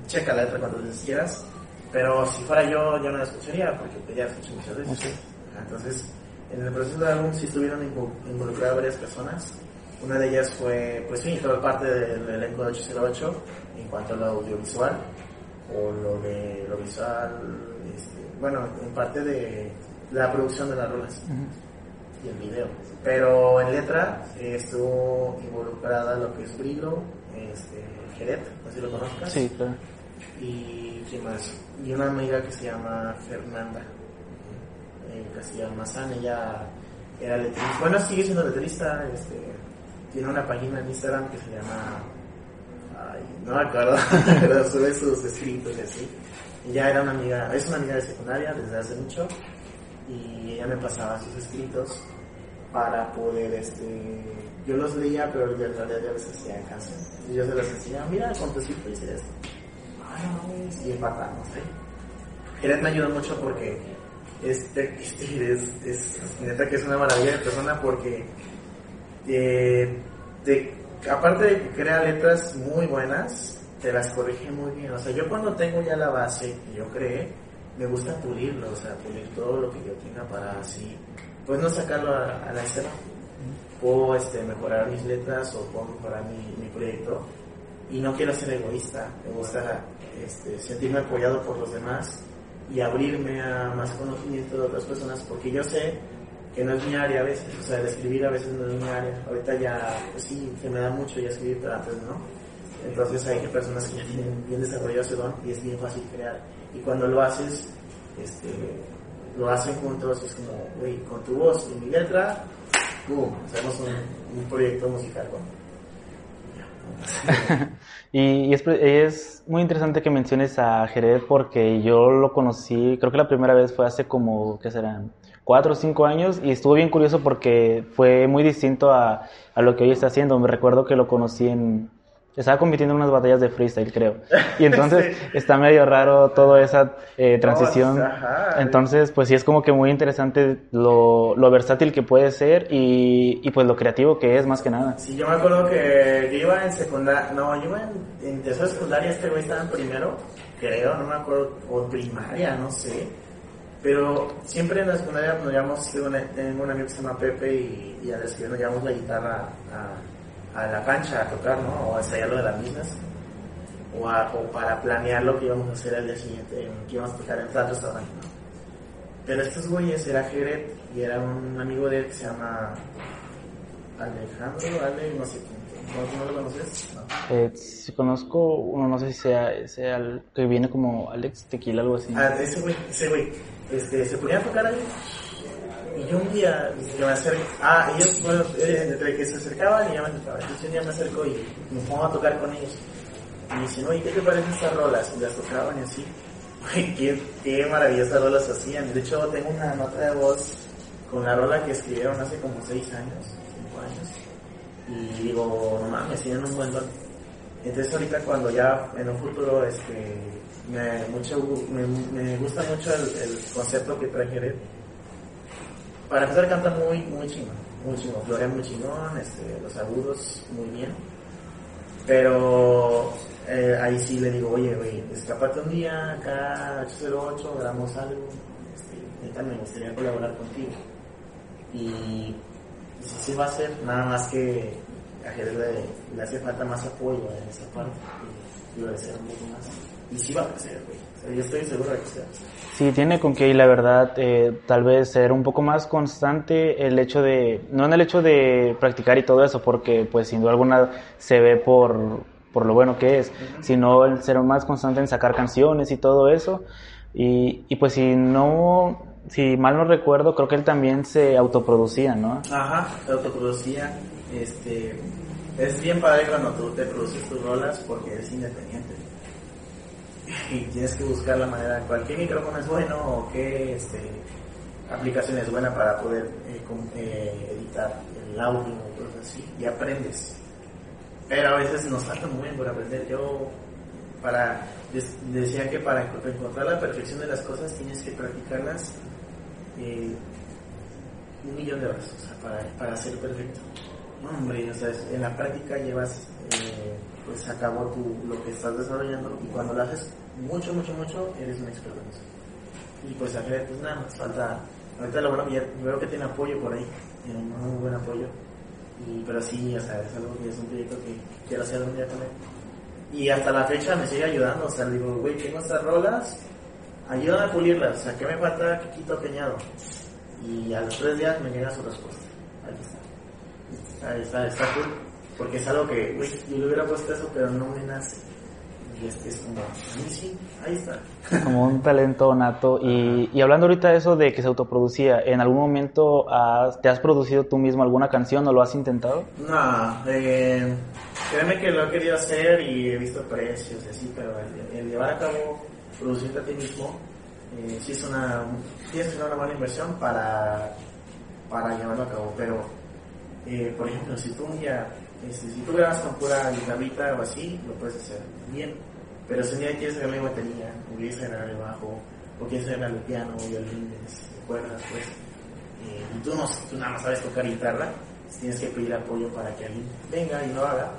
checa la letra cuando veces quieras, pero si fuera yo, yo no la escucharía, porque pues, ya la escuché muchas veces. Ok. Entonces, en el proceso del álbum sí estuvieron invo- involucradas varias personas. Una de ellas fue, pues sí, toda parte del elenco de 808 en cuanto a lo audiovisual o lo de lo visual, este, bueno, en parte de la producción de las rolas y el video. Pero en letra eh, estuvo involucrada lo que es Brilo, este, Jeret, no sé si lo conozcas. Sí, claro. Y quién más. Y una amiga que se llama Fernanda eh, Castillo Almazán, ella era letrista. Bueno, sigue siendo letrista, este, tiene una página en Instagram que se llama. Ay, no me acuerdo, pero sube sus escritos y así. Ella era una amiga, es una amiga de secundaria desde hace mucho y ella me pasaba sus escritos para poder, este, yo los leía, pero en realidad ya les hacía canción. Y yo se las decía, mira, con tu escrito hice esto. Y empatamos, ¿eh? Me ayudó mucho porque este, este es, neta que es una maravilla de persona porque eh, te- aparte de que crea letras muy buenas, te las corrige muy bien. O sea, yo cuando tengo ya la base que yo creé, me gusta pulirlo, o sea, pulir todo lo que yo tenga para así, pues no sacarlo a, la escena. Puedo este, mejorar mis letras o puedo mejorar mi, mi proyecto y no quiero ser egoísta, me gusta este, sentirme apoyado por los demás y abrirme a más conocimiento de otras personas porque yo sé que no es mi área a veces, o sea, el escribir a veces no es mi área, ahorita ya, pues sí, que me da mucho ya escribir, pero antes no. Entonces hay personas que ya tienen bien desarrollado ese don y es bien fácil crear. Y cuando lo haces, este, lo hacen juntos, es como, güey, con tu voz y mi letra, ¡pum! Hacemos un, proyecto musical. Y, es muy interesante que menciones a Jerez porque yo lo conocí, creo que la primera vez fue hace como, ¿qué serán? Cuatro o cinco años y estuvo bien curioso porque fue muy distinto a, a lo que hoy está haciendo. Me recuerdo que lo conocí en... Estaba compitiendo en unas batallas de freestyle, creo. Y entonces está medio raro toda esa eh, transición. ajá. Entonces, pues sí es como que muy interesante lo, lo versátil que puede ser y, y pues lo creativo que es más que nada. Sí, yo me acuerdo que yo iba en secundaria, no, yo iba en, en tercera secundaria, este güey estaba en primero, creo, no me acuerdo, o primaria, no sé. Pero siempre en la secundaria nos llevamos, tengo un, tengo un amigo que se llama Pepe y, y a la escuela nos llevamos la guitarra a, a la cancha a tocar, ¿no? O a ensayar lo de las misas. O, a- o para planear lo que íbamos a hacer al día siguiente, que íbamos a tocar en tal restaurante, ¿no? Pero estos güeyes era Jeret y era un amigo de él que se llama Alejandro, Ale, no sé quién. ¿No, no lo conoces? No. Eh, si conozco uno, no sé si sea, sea el que viene como Alex Tequila, algo así. Ah, ese güey, ese güey, este, se ponía a tocar ahí. Y yo un día, yo me acerco, ah, ellos, bueno, eh, entre que se acercaban y ya me acercaba. Entonces un día me acerco y me pongo a tocar con ellos. Y me dicen, oye, ¿qué te parecen estas rolas? Y las tocaban y así. Güey, qué, qué maravillosas rolas hacían. De hecho, tengo una nota de voz con la rola que escribieron hace como 6 años, 5 años. Y digo, no mames, tienen un buen don. Entonces ahorita cuando ya en un futuro este me, mucho, me, me gusta mucho el, el concepto que trae Jerez. Para empezar canta muy, muy chingón, muy chingón, florea muy chingón, este, los agudos muy bien. Pero eh, ahí sí le digo, oye, güey, escapate un día acá 808, grabamos algo, este, me gustaría colaborar contigo. Y sí, sí va a ser, nada más que a Jerez le, hace falta más apoyo en esa parte y florecer un poco más. Y sí va a crecer, güey. Sea, yo estoy seguro de que sí va a crecer. Sí, tiene con que, y la verdad, eh, tal vez ser un poco más constante el hecho de, no en el hecho de practicar y todo eso, porque pues sin duda alguna se ve por, por lo bueno que es, sino el ser más constante en sacar canciones y todo eso. Y, y pues si no, si mal no recuerdo, creo que él también se autoproducía, ¿no? Ajá, se autoproducía. Este, es bien padre cuando tú te produces tus rolas porque eres independiente. Y tienes que buscar la manera, cualquier micrófono es bueno o qué este, aplicación es buena para poder eh, eh, editar el audio o cosas así. Y aprendes. Pero a veces nos falta muy bien por aprender. Yo, para, decía que para encontrar la perfección de las cosas tienes que practicarlas eh, un millón de horas, para, para ser perfecto. Hombre, o sea, en la práctica llevas, pues a cabo tu, lo que estás desarrollando y cuando lo haces mucho, mucho, mucho, eres un experto en eso. Y pues a pues nada más falta, ahorita lo bueno, ya veo que tiene apoyo por ahí, tiene muy buen apoyo, y, pero sí, o sea, es algo que es un proyecto que quiero hacer algún día él. Y hasta la fecha me sigue ayudando, o sea, digo, güey, tengo estas rolas, ayúdame a pulirlas, o sea, ¿qué me falta? ¿Qué quito peñado? Y a los tres días me llega su respuesta. Ahí está. Ahí está, está cool. Porque es algo que, güey, yo le hubiera puesto eso, pero no me nace. Y este es como, a mí sí, ahí está. como un talento nato. Y, y hablando ahorita de eso de que se autoproducía, ¿en algún momento has- te has producido tú mismo alguna canción o lo has intentado? No, eh, créeme que lo he querido hacer y he visto precios y así, pero el, el llevar a cabo, producirte a ti mismo, eh, sí es una, tienes una buena inversión para, para llevarlo a cabo, pero, eh, por ejemplo, si tú un día, este, si tú grabas con pura guitarrita o así, lo puedes hacer bien, pero si un día quieres grabar batería, o quieres el bajo, o quieres el piano, violines, cuerdas, pues, eh, y tú, no, tú nada más sabes tocar guitarra, tienes que pedir apoyo para que alguien venga y lo haga,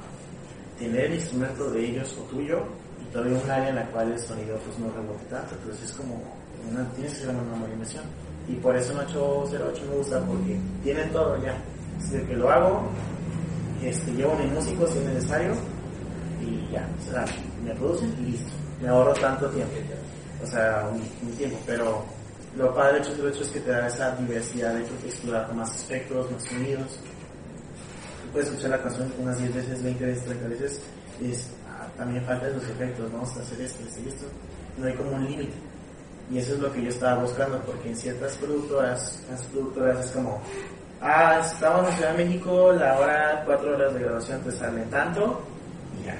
tener el instrumento de ellos o tuyo y todavía un área en la cual el sonido pues no rebote tanto, entonces es como, una, tienes que hacer una inversión. Y por eso un 808 me gusta porque tiene todo ya. Desde que lo hago, este, llevo mi músico si es necesario y ya, o sea, me producen y listo. Me ahorro tanto tiempo, o sea, un, tiempo, pero lo padre de 808 es que te da esa diversidad de explorar más aspectos, más sonidos. Puedes escuchar la canción unas 10 veces, 20 veces, 30 veces, y es, ah, también faltan los efectos, ¿no? O sea, hacer esto, hacer esto. No hay como un límite. Y eso es lo que yo estaba buscando, porque en ciertas productoras, las productoras es como, ah, estamos en Ciudad de México, la hora, cuatro horas de grabación te sale tanto, y ya.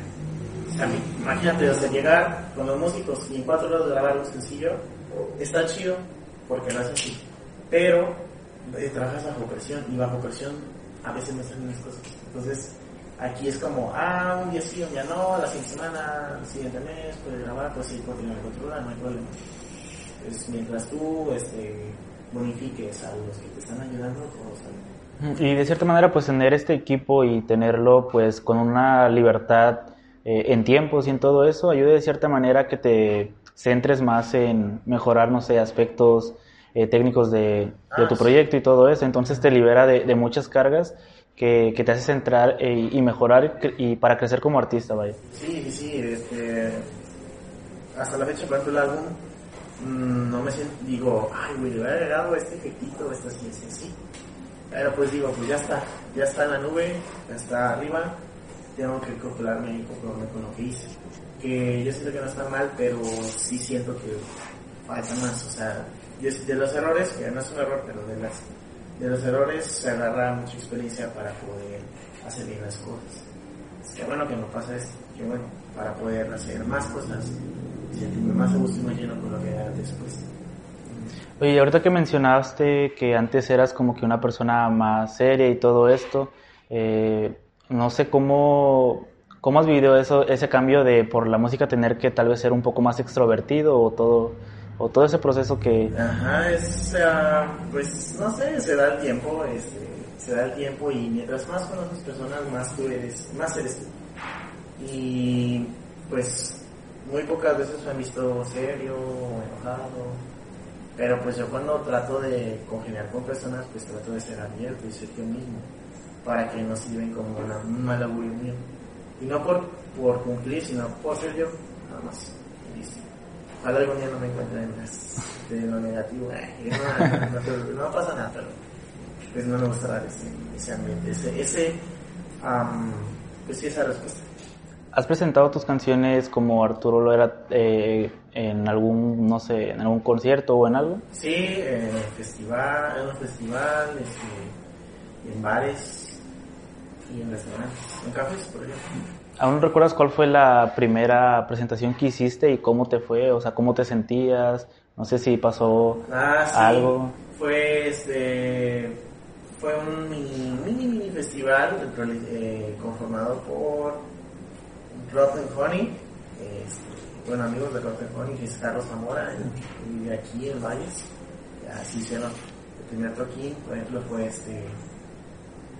Imagínate, o sea, llegar con los músicos y en cuatro horas grabar un sencillo, está chido, porque no es así. Pero eh, trabajas bajo presión, y bajo presión a veces no salen las cosas. Entonces, aquí es como, ah, un día sí, un día no, la siguiente semana, el siguiente mes, puedes grabar, pues sí, continuar controlar, no hay problema. Pues mientras tú este, bonifiques a los que te están ayudando, todo sale. Y de cierta manera, pues tener este equipo y tenerlo pues con una libertad eh, en tiempos y en todo eso, ayuda de cierta manera que te centres más en mejorar, no sé, aspectos eh, técnicos de, de Ah, tu sí. proyecto y todo eso. Entonces te libera de, de muchas cargas que, que te hace centrar eh, y mejorar y para crecer como artista, vaya. Sí, sí, este, hasta la fecha, por ejemplo, el álbum, mm, no me siento, digo, ay, güey, le hubiera agregado este efectito, esta así, así, así. Pero pues digo, pues ya está, ya está en la nube, ya está arriba, tengo que acoplarme y conforme con lo que hice. Que yo siento que no está mal, pero sí siento que falta más, o sea, de los errores, que no es un error, pero de las de los errores se agarra mucha experiencia para poder hacer bien las cosas. Qué bueno que no pasa esto, qué bueno, para poder hacer más cosas sentirme más a gusto y más lleno con lo que haga después. Oye, ahorita que mencionaste que antes eras como que una persona más seria y todo esto, eh, no sé cómo, cómo has vivido eso, ese cambio de por la música tener que tal vez ser un poco más extrovertido o todo, o todo ese proceso que... Ajá, es, pues no sé, se da el tiempo, este, se da el tiempo y mientras más conoces personas, más tú eres, más eres tú. Y pues muy pocas veces me han visto serio o enojado. Pero pues yo cuando trato de congeniar con personas, pues trato de ser abierto y ser yo mismo, para que no sirven como una, un mal augurio mío. Y no por, por cumplir, sino por ser yo, nada más. Listo. Ojalá algún día no me encuentre en, las- en lo negativo. eh, no, no- no pasa nada, pero pues no me gusta dar ese, ese ambiente, ese, ese am, pues sí, esa respuesta. ¿Has presentado tus canciones como Arturo lo era eh, en algún, no sé, en algún concierto o en algo? Sí, en festival, en un festival, este, en bares y en restaurantes, en cafés, por ejemplo. ¿Aún recuerdas cuál fue la primera presentación que hiciste y cómo te fue? O sea, ¿cómo te sentías? No sé si pasó Ah, sí. algo. Fue este, fue un mini, mini, mini festival eh, conformado por Rotten Honey, este, bueno, amigos de Rotten Honey, que es Carlos Zamora, vive aquí en Valles. Así hicieron el primer toquín, por ejemplo, fue este,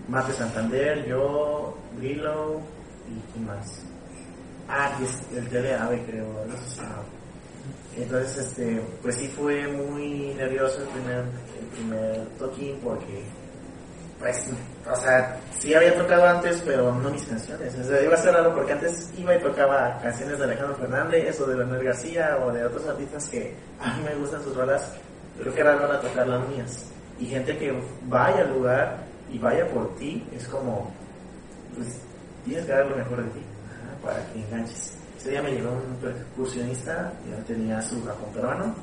Mate Santander, yo, Grillo y quién más. Ah, y es el Tele Ave, creo. Entonces, este, pues sí fue muy nervioso el primer, el primer toquín porque, pues, o sea, sí había tocado antes, pero no mis canciones. O sea, iba a ser raro porque antes iba y tocaba canciones de Alejandro Fernández o de Leonel García o de otros artistas que a mí me gustan sus rolas, pero que era raro tocar las mías. Y gente que vaya al lugar y vaya por ti, es como, pues, tienes que dar lo mejor de ti para que enganches. Ese día me llegó un percusionista, ya tenía su cajón peruano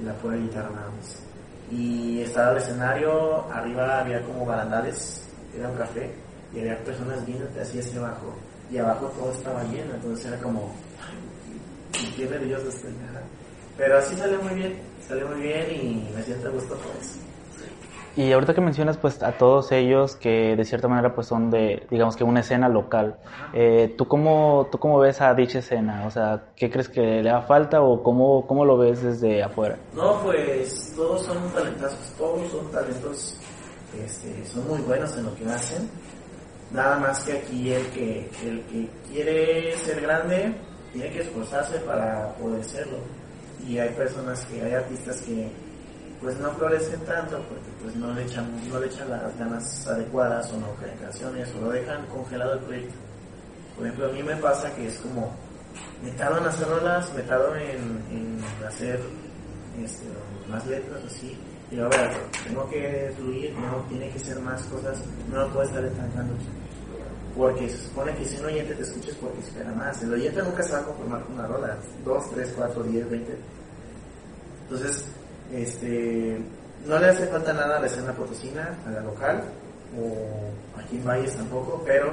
y la pura guitarra nada más. Y estaba el escenario, arriba había como barandales, era un café, y había personas viéndote así hacia abajo, y abajo todo estaba lleno, entonces era como, ay, qué nervioso estoy. Pero así salió muy bien, salió muy bien y me siento a gusto por eso. Y ahorita que mencionas pues a todos ellos que de cierta manera pues son de, digamos que una escena local, eh, ¿tú, cómo, ¿tú cómo ves a dicha escena? O sea, ¿qué crees que le da falta o cómo, cómo lo ves desde afuera? No, pues todos son talentazos, todos son talentos, este, son muy buenos en lo que hacen. Nada más que aquí el que, el que quiere ser grande tiene que esforzarse para poder serlo. Y hay personas que, hay artistas que pues no florecen tanto porque pues no le echan, no le echan las ganas adecuadas o no crean canciones o lo dejan congelado el proyecto. Por ejemplo, a mí me pasa que es como, me tardo en hacer rolas, me tardo en, en hacer este, más letras así, y luego, tengo que fluir, no, tiene que ser más cosas, no lo puedo estar estancando. Porque se supone que si un oyente te escucha es porque espera más. El oyente nunca se va a conformar con una rola, 2, 3, 4, 10, 20. Entonces, este, no le hace falta nada a la escena potosina, a la local, o aquí en Valles tampoco, pero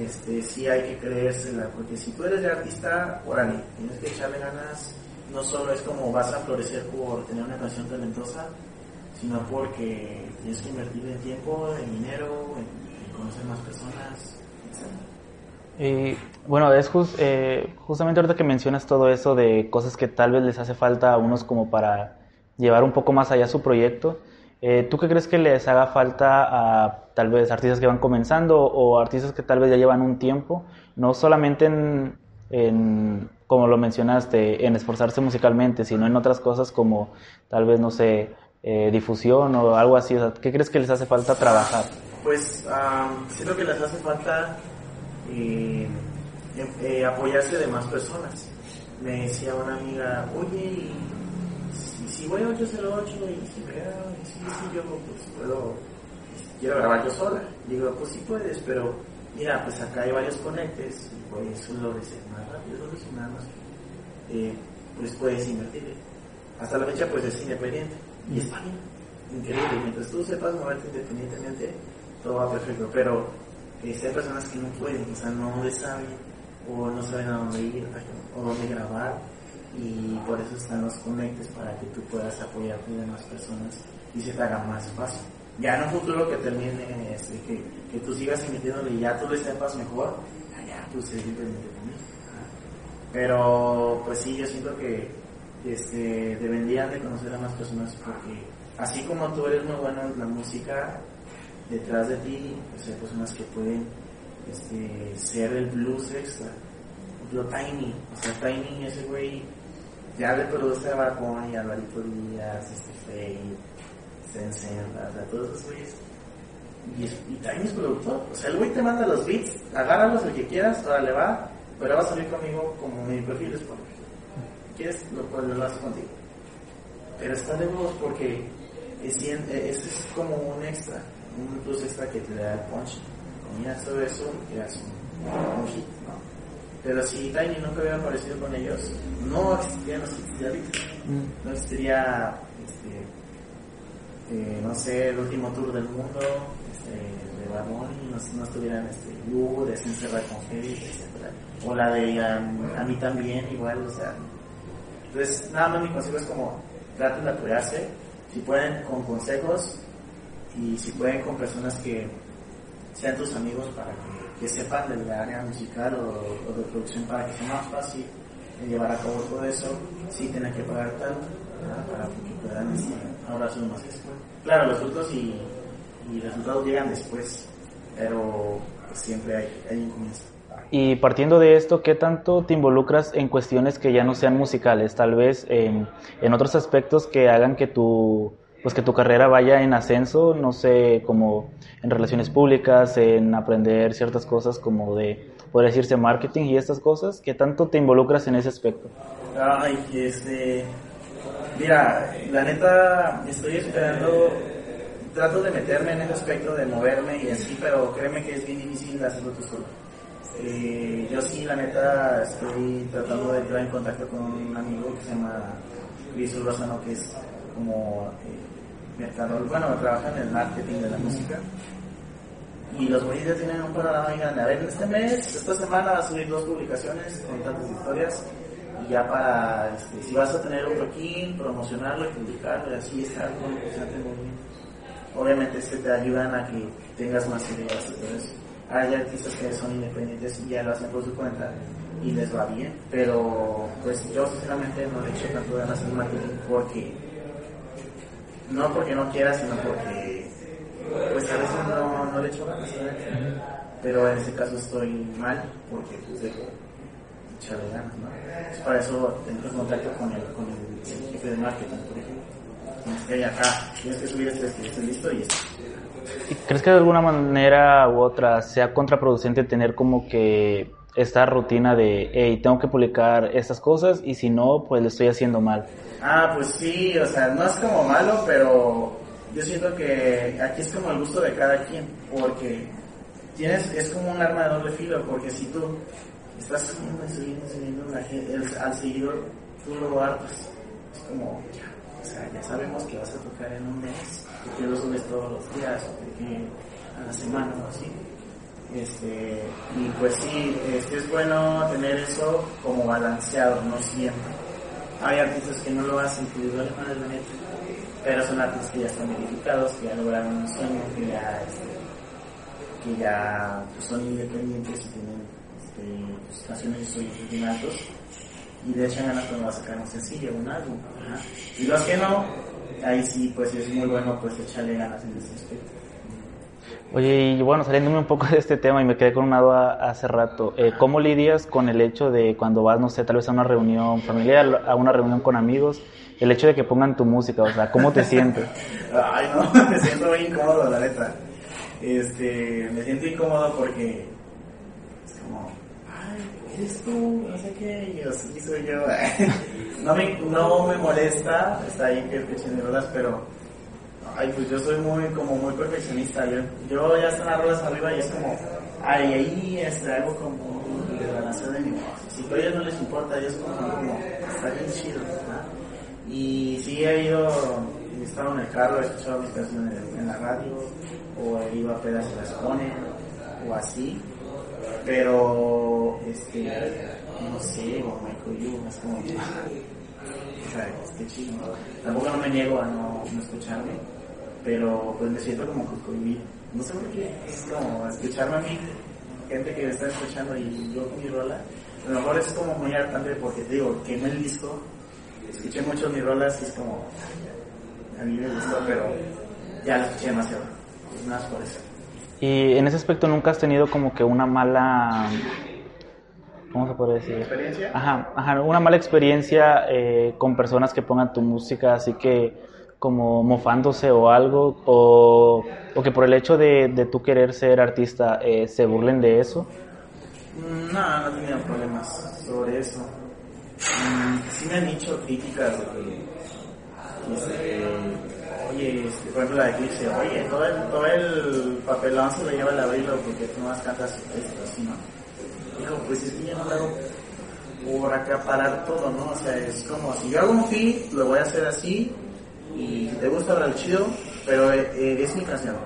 este, sí hay que creérsela, porque si tú eres de artista, órale, tienes que echarle ganas, no solo es como vas a florecer por tener una canción talentosa, sino porque tienes que invertir en tiempo, en dinero, en, conocer más personas, etc. Y bueno, es jus- eh, justamente ahorita que mencionas todo eso de cosas que tal vez les hace falta a unos como para llevar un poco más allá su proyecto, eh, ¿tú qué crees que les haga falta a tal vez artistas que van comenzando o artistas que tal vez ya llevan un tiempo, no solamente en, en, como lo mencionaste, en esforzarse musicalmente, sino en otras cosas como tal vez, no sé, eh, difusión o algo así? O sea, ¿Qué crees que les hace falta trabajar? Pues um, siento que les hace falta eh, em- eh, apoyarse de más personas. Me decía una amiga, oye, si, voy a 808 y si me y si, si yo pues puedo, quiero grabar yo sola. Digo, pues sí puedes, pero mira, pues acá hay varios conectes y pues solo de ser más rápido, solo es nada más. Eh, pues puedes invertirle. Hasta la fecha pues es independiente y está bien, increíble. Mientras tú sepas moverte independientemente, todo va perfecto, pero este, hay personas que no pueden, o sea, no le saben o no saben a dónde ir o dónde grabar y por eso están los conectes para que tú puedas apoyarte de más personas y se te haga más fácil. Ya en un futuro que termine, este, que, que tú sigas emitiéndole y ya tú le sepas mejor, ya, ya tú sé simplemente conmigo. Pero pues sí, yo siento que este, deberían de conocer a más personas porque así como tú eres muy bueno en la música, detrás de ti pues, hay personas que pueden este, ser el blues extra. Ejemplo, Tiny, o sea, Tiny, ese güey ya le produce a Bad Bunny, Alvarito Díaz, este Fade, Sensen, o sea, todos esos güeyes. Y, es- y Tiny es productor. O sea, el güey te manda los beats, agárralos el que quieras, ahora le va, pero va a salir conmigo como mi perfil es porque quieres, lo cual lo hace contigo. Pero está de huevos porque es, eh, ese es como un extra, un plus extra que te da el punch. Combinas todo eso y quedas un, un hit, ¿no? Pero si Tiny nunca hubiera aparecido con ellos, no existirían los de ahorita. No existiría, este, eh, no sé, el último tour del mundo este, de Bad no, no estuvieran este, Lugo, de Sin Cerrar con etc. O la de um, A mí también, igual, o sea. Entonces, nada más mi consejo es como, traten de apoyarse, si pueden con consejos y si pueden con personas que sean tus amigos para que, que sepan del área musical o, o de producción para que sea más fácil llevar a cabo todo eso, sí tienen que pagar tanto ¿verdad? para que puedan ahora son más después. Claro, los frutos y, y resultados llegan después, pero pues, siempre hay, hay un comienzo. Y partiendo de esto, ¿qué tanto te involucras en cuestiones que ya no sean musicales? Tal vez en, en otros aspectos que hagan que tu, pues que tu carrera vaya en ascenso, no sé, como en relaciones públicas, en aprender ciertas cosas como de, podría decirse, marketing y estas cosas. ¿Qué tanto te involucras en ese aspecto? Ay, este. Mira, la neta, estoy esperando. Trato de meterme en ese aspecto de moverme y así, pero créeme que es bien difícil hacerlo tú solo. Eh, yo sí, la neta, estoy tratando de entrar en contacto con un amigo que se llama Luis Urbazano, que es como eh, mercador, bueno, trabaja en el marketing de la música. Y los güeyes tienen un panorama muy grande. A ver, este mes, esta semana va a subir dos publicaciones con tantas historias. Y ya para, este, si vas a tener un toquín, promocionarlo y publicarlo, y así estar con constante movimiento. Obviamente, este te ayudan a que tengas más ideas eso. Hay artistas que son independientes y ya lo hacen por su cuenta y les va bien. Pero, pues yo sinceramente no le echo tanto ganas al marketing porque, no porque no quiera, sino porque pues a veces no, no le echo ganas pero en ese caso estoy mal porque pues dejo echarle ganas ¿no? Para eso entro en contacto con el, con el, jefe de marketing por ejemplo que acá tienes que subir este, este listo y esto ¿Y ¿Crees que de alguna manera u otra sea contraproducente tener como que esta rutina de, hey, tengo que publicar estas cosas y si no, pues lo estoy haciendo mal? Ah, pues sí, o sea, no es como malo, pero yo siento que aquí es como el gusto de cada quien, porque tienes, es como un arma de doble filo, porque si tú estás subiendo y subiendo subiendo la gente- el- al seguidor, tú lo hartas. Es como, ya, o sea, ya sabemos que vas a tocar en un mes, porque lo subes todos los días, porque a la semana o así. Este, y pues sí, este, es bueno tener eso como balanceado, no siempre. Hay artistas que no lo hacen, que les pero son artistas que ya están verificados, que ya lograron un sueño, que ya, este, que ya pues, son independientes y tienen este, pues, canciones y sueños altos y le echan ganas cuando va a sacar un sencillo, un álbum. Y los que no, ahí sí, pues es muy bueno pues echarle ganas en ese aspecto. Oye, y bueno, saliéndome un poco de este tema y me quedé con una duda hace rato, eh, ¿cómo lidias con el hecho de cuando vas, no sé, tal vez a una reunión familiar, a una reunión con amigos, el hecho de que pongan tu música, o sea, ¿cómo te sientes? Ay, no, me siento muy incómodo, la neta. Este, me siento incómodo porque es como, ay, eres tú, no sé qué, y yo, sí, soy yo. no, me, no me molesta, está ahí que mis rolas, pero, ay, pues yo soy muy, como muy perfeccionista. Yo, yo ya están las rolas arriba y es como, ay, ahí este, algo como de balanceo de mi voz. Si a ellos no les importa, ellos como, como está bien chido, ¿verdad? Y sí he ido, he estado en el carro, he escuchado mis en, la radio, o he ido a pedas y las ponen, o así. Pero, este, no sé, o Michael Young, es como, o sea, que chido. ¿no? Tampoco no me niego a no, no escucharme, pero pues me siento como que cohibido. No sé por qué, es como escucharme a mí, gente que me está escuchando y yo con mi rola. A lo mejor es como muy hartante porque te digo, quemé el disco escuché mucho mis rolas y es como a mí me gustó pero ya lo escuché demasiado es más por eso Y en ese aspecto nunca has tenido como que una mala ¿cómo se puede decir? ¿Experiencia? Ajá, ajá, una mala experiencia eh, con personas que pongan tu música, así que como mofándose o algo, o, o que por el hecho de, de tú querer ser artista eh, se burlen de eso. No, no tenido problemas sobre eso. Mm, Sí me han dicho críticas de que, oye, este, por ejemplo la de Eclipse, oye, todo el, todo el papelón se lo lleva el abrilo porque tú más cantas esto, así, ¿no? Digo, pues es que yo no lo hago por acaparar todo, ¿no? O sea, es como, si yo hago un feed, lo voy a hacer así, y si te gusta, el chido, pero eh, eh, es mi canción.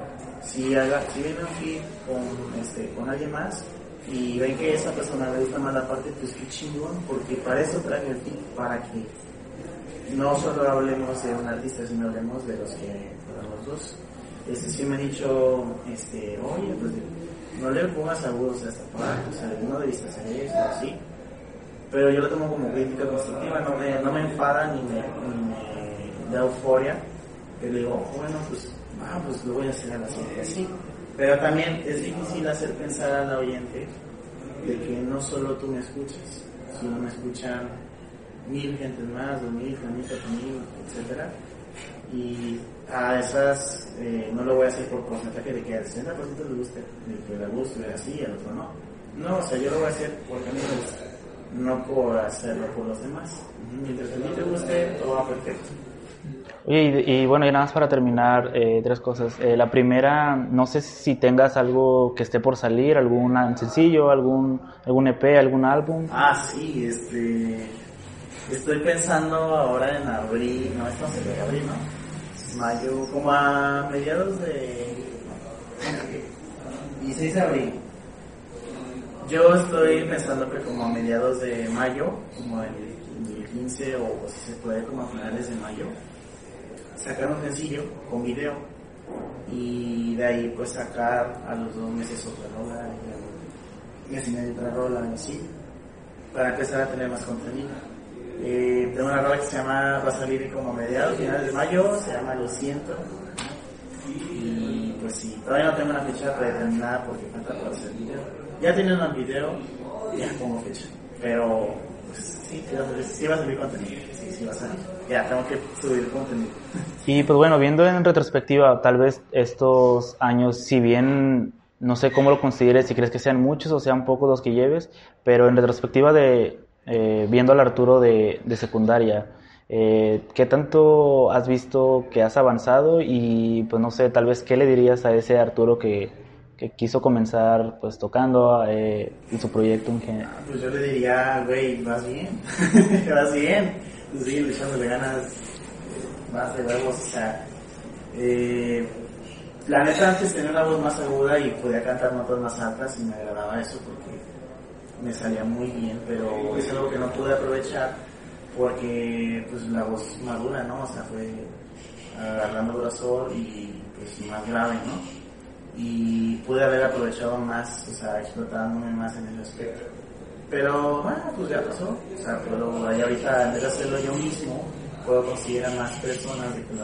Si, haga, si viene feed con, este, con alguien más, y ven que esa persona le gusta más la parte, pues qué chingón, porque para eso traje el feed, para que no solo hablemos de un artista, sino hablemos de los que, de los dos. Este, sí me han dicho, este, oye, pues no le pongas agudos a esta parte, o sea, no debiste hacer esto, así. Pero yo lo tomo como crítica constructiva, no me, no me enfada ni me, ni me da euforia. Yo digo, bueno, pues, ah, pues lo voy a hacer a la siguiente, así. Pero también es difícil hacer pensar al oyente de que no solo tú me escuchas, sino me escuchan mil gentes más, dos mil, tres mil, cuatro mil, etcétera. Y a esas eh, no lo voy a hacer por porcentaje de que al 60% le guste, de que le guste así al otro no. No, o sea, yo lo voy a hacer porque a mí me gusta, no por hacerlo por los demás. Mientras a mí te guste, todo va perfecto. Y, y bueno, y nada más para terminar, eh, tres cosas. Eh, la primera, no sé si tengas algo que esté por salir, algún sencillo, algún, algún EP, algún álbum. Ah, sí, este. Estoy pensando ahora en abril, no, se ve abril, ¿no? Mayo, como a mediados de. 16 de abril. Yo estoy pensando que como a mediados de mayo, como el, el 15 o si se puede, como a finales de mayo, sacar un sencillo con video y de ahí pues sacar a los dos meses otra rola y mes y medio otra rola y así para empezar a tener más contenido. Eh, tengo una rola que se llama, va a salir como a mediados, finales de mayo, se llama Lo Siento. Y pues sí, todavía no tengo una fecha predeterminada porque falta por hacer video. Ya tienen un video, ya pongo fecha. Pero pues sí, sí va a salir contenido, Ya, tengo que subir contenido. Y pues bueno, viendo en retrospectiva, tal vez estos años, si bien no sé cómo lo consideres, si crees que sean muchos o sean pocos los que lleves, pero en retrospectiva de eh, viendo al Arturo de, de secundaria, eh, ¿qué tanto has visto que has avanzado? Y pues no sé, tal vez qué le dirías a ese Arturo que, que quiso comenzar pues tocando eh, en su proyecto en general. Ah, Pues yo le diría, güey, vas bien, vas bien, sigue echándole ganas, más de huevos, o sea, eh, la neta antes tenía una voz más aguda y podía cantar notas más altas y me agradaba eso porque me salía muy bien, pero es algo que no pude aprovechar porque pues la voz madura, ¿no? O sea, fue agarrando grosor y pues más grave, ¿no? y pude haber aprovechado más, o sea, explotándome más en ese aspecto. Pero bueno, pues ya pasó, o sea, ahí ahorita en vez de hacerlo yo mismo, puedo conseguir a más personas de que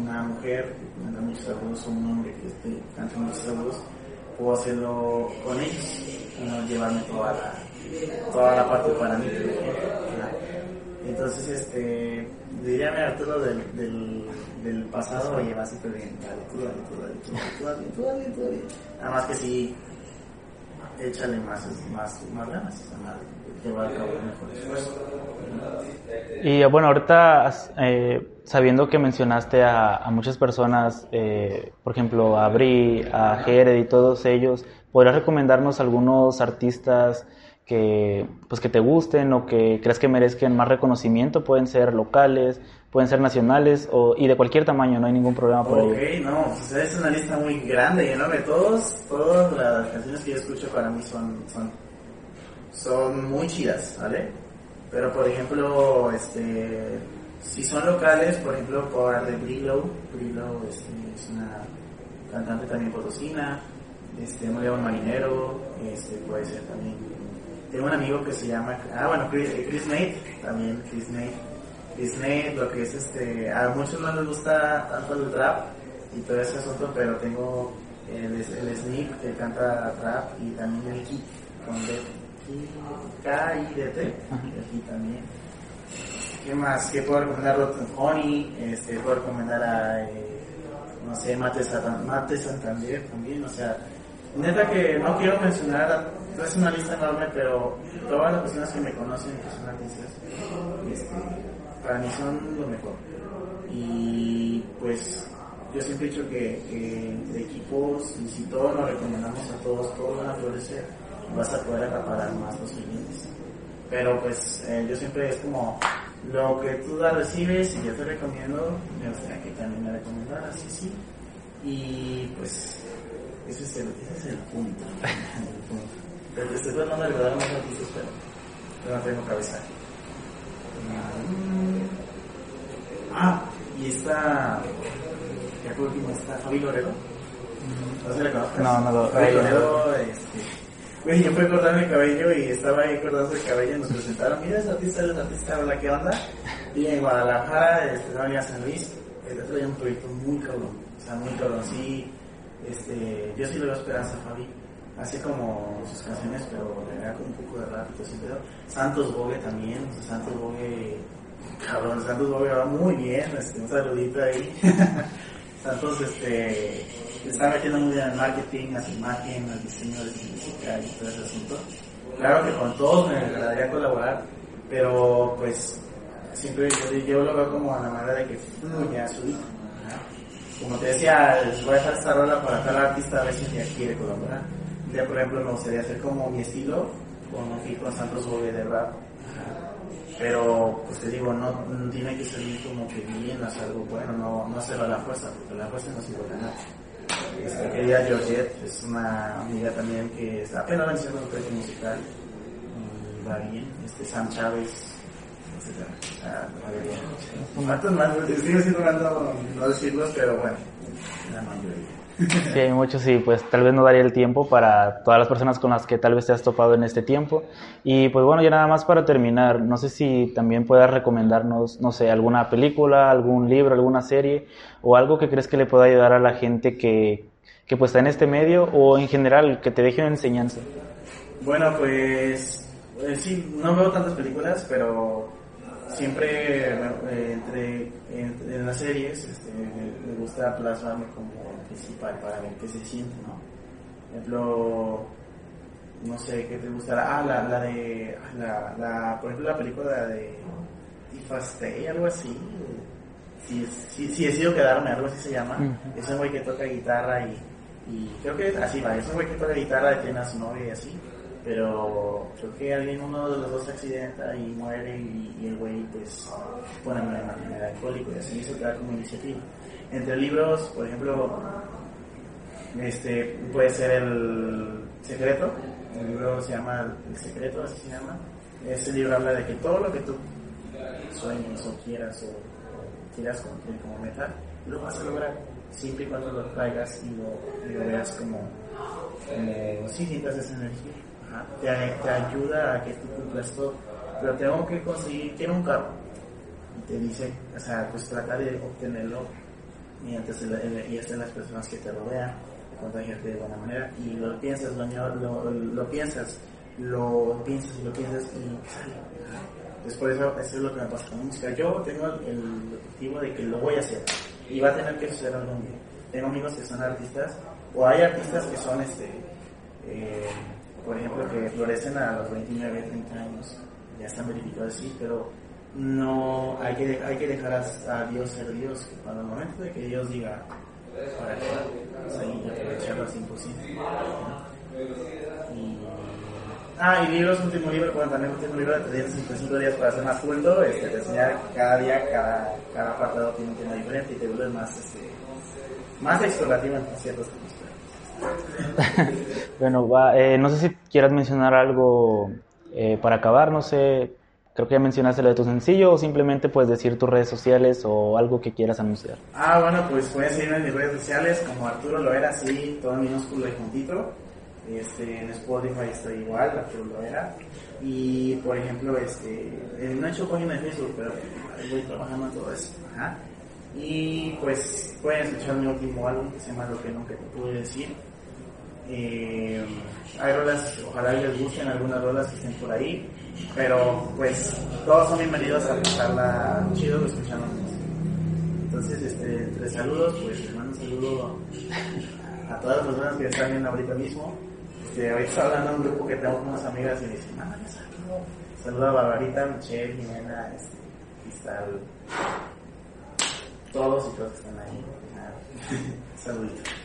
una mujer que canta muchos agudos un hombre que este, canta muchos agudos, puedo hacerlo con ellos no llevarme toda la, toda la parte para mí. Entonces, este, diría a Arturo del, del, del pasado, oye, va bien, dale, tú dale, tú dale, tú dale, tú dale, tú dale, tú. Nada más que sí, échale más, más, ganas, a mejor. Y bueno, ahorita eh, sabiendo que mencionaste a, a muchas personas, eh, por ejemplo a Bri, a Jared y todos ellos, ¿podrías recomendarnos algunos artistas que pues que te gusten o que creas que merezcan más reconocimiento? Pueden ser locales, pueden ser nacionales o, y de cualquier tamaño, no hay ningún problema por Ok, ello. no, pues es una lista muy grande y enorme. Todos, todas las canciones que yo escucho para mí son, son, son muy chidas, ¿vale? Pero por ejemplo, este, si son locales, por ejemplo, por hablar de Brillo, Brillo este, es una cantante también potosina, este, un león marinero, este, puede ser también. Tengo un amigo que se llama, ah bueno, Chris, Chris Nate, también Chris Nate. Nate, lo que es este, a muchos no les gusta tanto el rap y todo ese asunto, pero tengo el, el Sneak que canta rap y también el Kik con D, K-I-D-T, aquí también. ¿Qué más? ¿Qué puedo recomendar? Rotten Honey, este, puedo recomendar a, eh, no sé, Mate, Satan, Mate Santander también, o sea, neta que no quiero mencionar, es una lista enorme, pero todas las personas que me conocen, que son artistas, este, para mí son lo mejor. Y pues yo siempre he dicho que, que entre equipos, y si todos nos recomendamos a todos, todos van a florecer, vas a poder acaparar más los clientes. Pero pues eh, yo siempre es como lo que tú la recibes y yo te recomiendo, me gustaría que también me recomendaras, sí, sí. Y pues ese es el, ese es el punto. el te estoy tratando de recordar más noticias, pero no tengo cabeza. Ah, y esta, ya por último está Fabi Loredo. No se la conozcas. No, no lo- Fabi Loredo, este. Güey, yo fui a cortarme el cabello y estaba ahí cortándose el cabello y nos presentaron. Mira, es artista, es artista, hola, ¿qué onda? Y en Guadalajara, este, no a San Luis, el otro día un proyecto muy cabrón. O sea, muy cabrón. Sí, este, yo sí le veo esperanza a Fabi. Hace como sus canciones, pero le da como un poco de rap y todo. Santos Bogue también, o sea, Santos Bogue, cabrón, Santos Bogue va muy bien, este, un saludito ahí. Santos, este, está metiendo muy bien al marketing, a su imagen, al diseño de su música y todo ese asunto. Claro que con todos me agradaría colaborar, pero pues siempre yo, yo lo veo como a la manera de que fluya su. Como te decía, voy a dejar esta rola para tal artista a ver si quiere colaborar. Ya, por ejemplo, me gustaría hacer como mi estilo, con un con Santos Bogue de rap. Pero, pues te digo, no, no tiene que salir como que bien, hacer algo bueno, no, no hacerlo a la fuerza, porque la fuerza no sirve de nada. Esta querida Georgette es una amiga también que está apenas venciendo un proyecto musical va bien. Este Sam Chávez, etcétera. O sea, más, sigo siendo raro no decirlos, pero bueno, la mayoría. Sí, hay muchos y pues tal vez no daría el tiempo para todas las personas con las que tal vez te has topado en este tiempo. Y pues bueno, ya nada más para terminar, no sé si también puedas recomendarnos, no sé, alguna película, algún libro, alguna serie o algo que crees que le pueda ayudar a la gente que, que pues está en este medio o en general que te deje una enseñanza. Bueno, pues eh, sí, no veo tantas películas, pero siempre eh, entre, entre- en las series este, me, gusta plasmarme como el principal para ver qué se siente, ¿no? Por ejemplo, no sé qué te gustará. Ah, la, la de. La, la, por ejemplo, la película de If I Stay, algo así. Si, si, si decido quedarme, algo así se llama. Es un güey que toca guitarra y, y creo que así va. Es un güey que toca guitarra, tiene a su novia y así. Pero creo que alguien, uno de los dos accidenta y muere y, el güey pues pone en manera alcohólico y así te da como iniciativa. Entre libros, por ejemplo, este puede ser el secreto el libro se llama el secreto así se llama este libro habla de que todo lo que tú sueñes o quieras o, o quieras cumplir como meta lo vas a lograr siempre y cuando lo traigas y lo, veas como como si sientas esa energía. Te, ayuda a que tú cumplas todo pero tengo que conseguir quiero un carro y te dice o sea pues trata de obtenerlo mediante y hasta las personas que te rodean, contagiarte de buena manera y lo piensas, lo, lo, piensas, lo piensas y lo piensas y sale. Entonces por eso, eso es lo que me pasa con música. Yo tengo el objetivo de que lo voy a hacer y va a tener que suceder algún día. Tengo amigos que son artistas o hay artistas que son, este, eh, por ejemplo, que florecen a los 29, 30 años, ya están verificados así, pero no hay que, hay que dejar a, Dios ser Dios, que cuando el momento de que Dios diga para qué, pues ahí aprovecharlo al 100%. Y, ah, y libros, último libro, bueno, también último libro de 355 días para ser más culto, este, te enseña cada día, cada, cada apartado tiene un tema diferente y te vuelve más, este, más explorativo en ciertos temas. bueno, eh, no sé si quieras mencionar algo eh, para acabar, no sé, creo que ya mencionaste lo de tu sencillo o simplemente puedes decir tus redes sociales o algo que quieras anunciar. Ah, bueno, pues pueden seguirme en mis redes sociales como Arturo Loera, así, todo en minúsculo y juntito. Este, en Spotify estoy igual, Arturo Loera. Y, por ejemplo, este, eh, no he hecho página de Facebook, pero voy trabajando en todo eso. Ajá. Y, pues, pueden escuchar mi último álbum que se llama Lo que nunca te pude decir. Eh, hay rolas, ojalá les gusten algunas rolas que estén por ahí, pero pues todos son bienvenidos a pasarla chido escuchando Entonces, este, tres saludos, pues les mando un saludo a todas las personas que están viendo ahorita mismo. Este, ahorita estoy hablando de un grupo que tengo con unas amigas y me dicen, mamá, saludo. Saludo a Barbarita, Michelle, Jimena, este, Cristal, todos y todos que están ahí. Saluditos.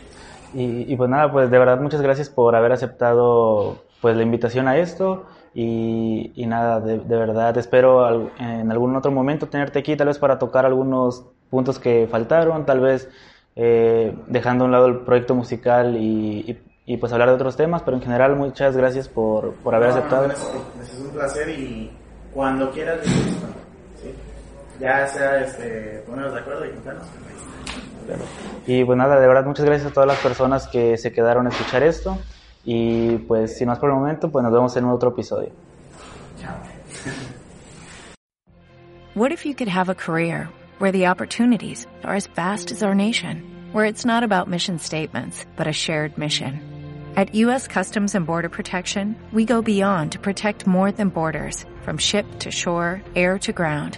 Y, y, pues nada, pues de verdad muchas gracias por haber aceptado pues la invitación a esto y, y nada, de, de, verdad espero al, en algún otro momento tenerte aquí tal vez para tocar algunos puntos que faltaron, tal vez eh, dejando a un lado el proyecto musical y, y, pues hablar de otros temas, pero en general muchas gracias por, por haber no, aceptado. No, es, un placer y cuando quieras, ¿sí? ya sea este, ponernos de acuerdo y contarnos. Y pues nada, de verdad muchas gracias a todas las personas que se quedaron a escuchar esto. Y pues sin más por el momento, pues nos vemos en otro episodio. Chao. What if you could have a career where the opportunities are as vast as our nation, where it's not about mission statements, but a shared mission? At U.S. Customs and Border Protection, we go beyond to protect more than borders, from ship to shore, air to ground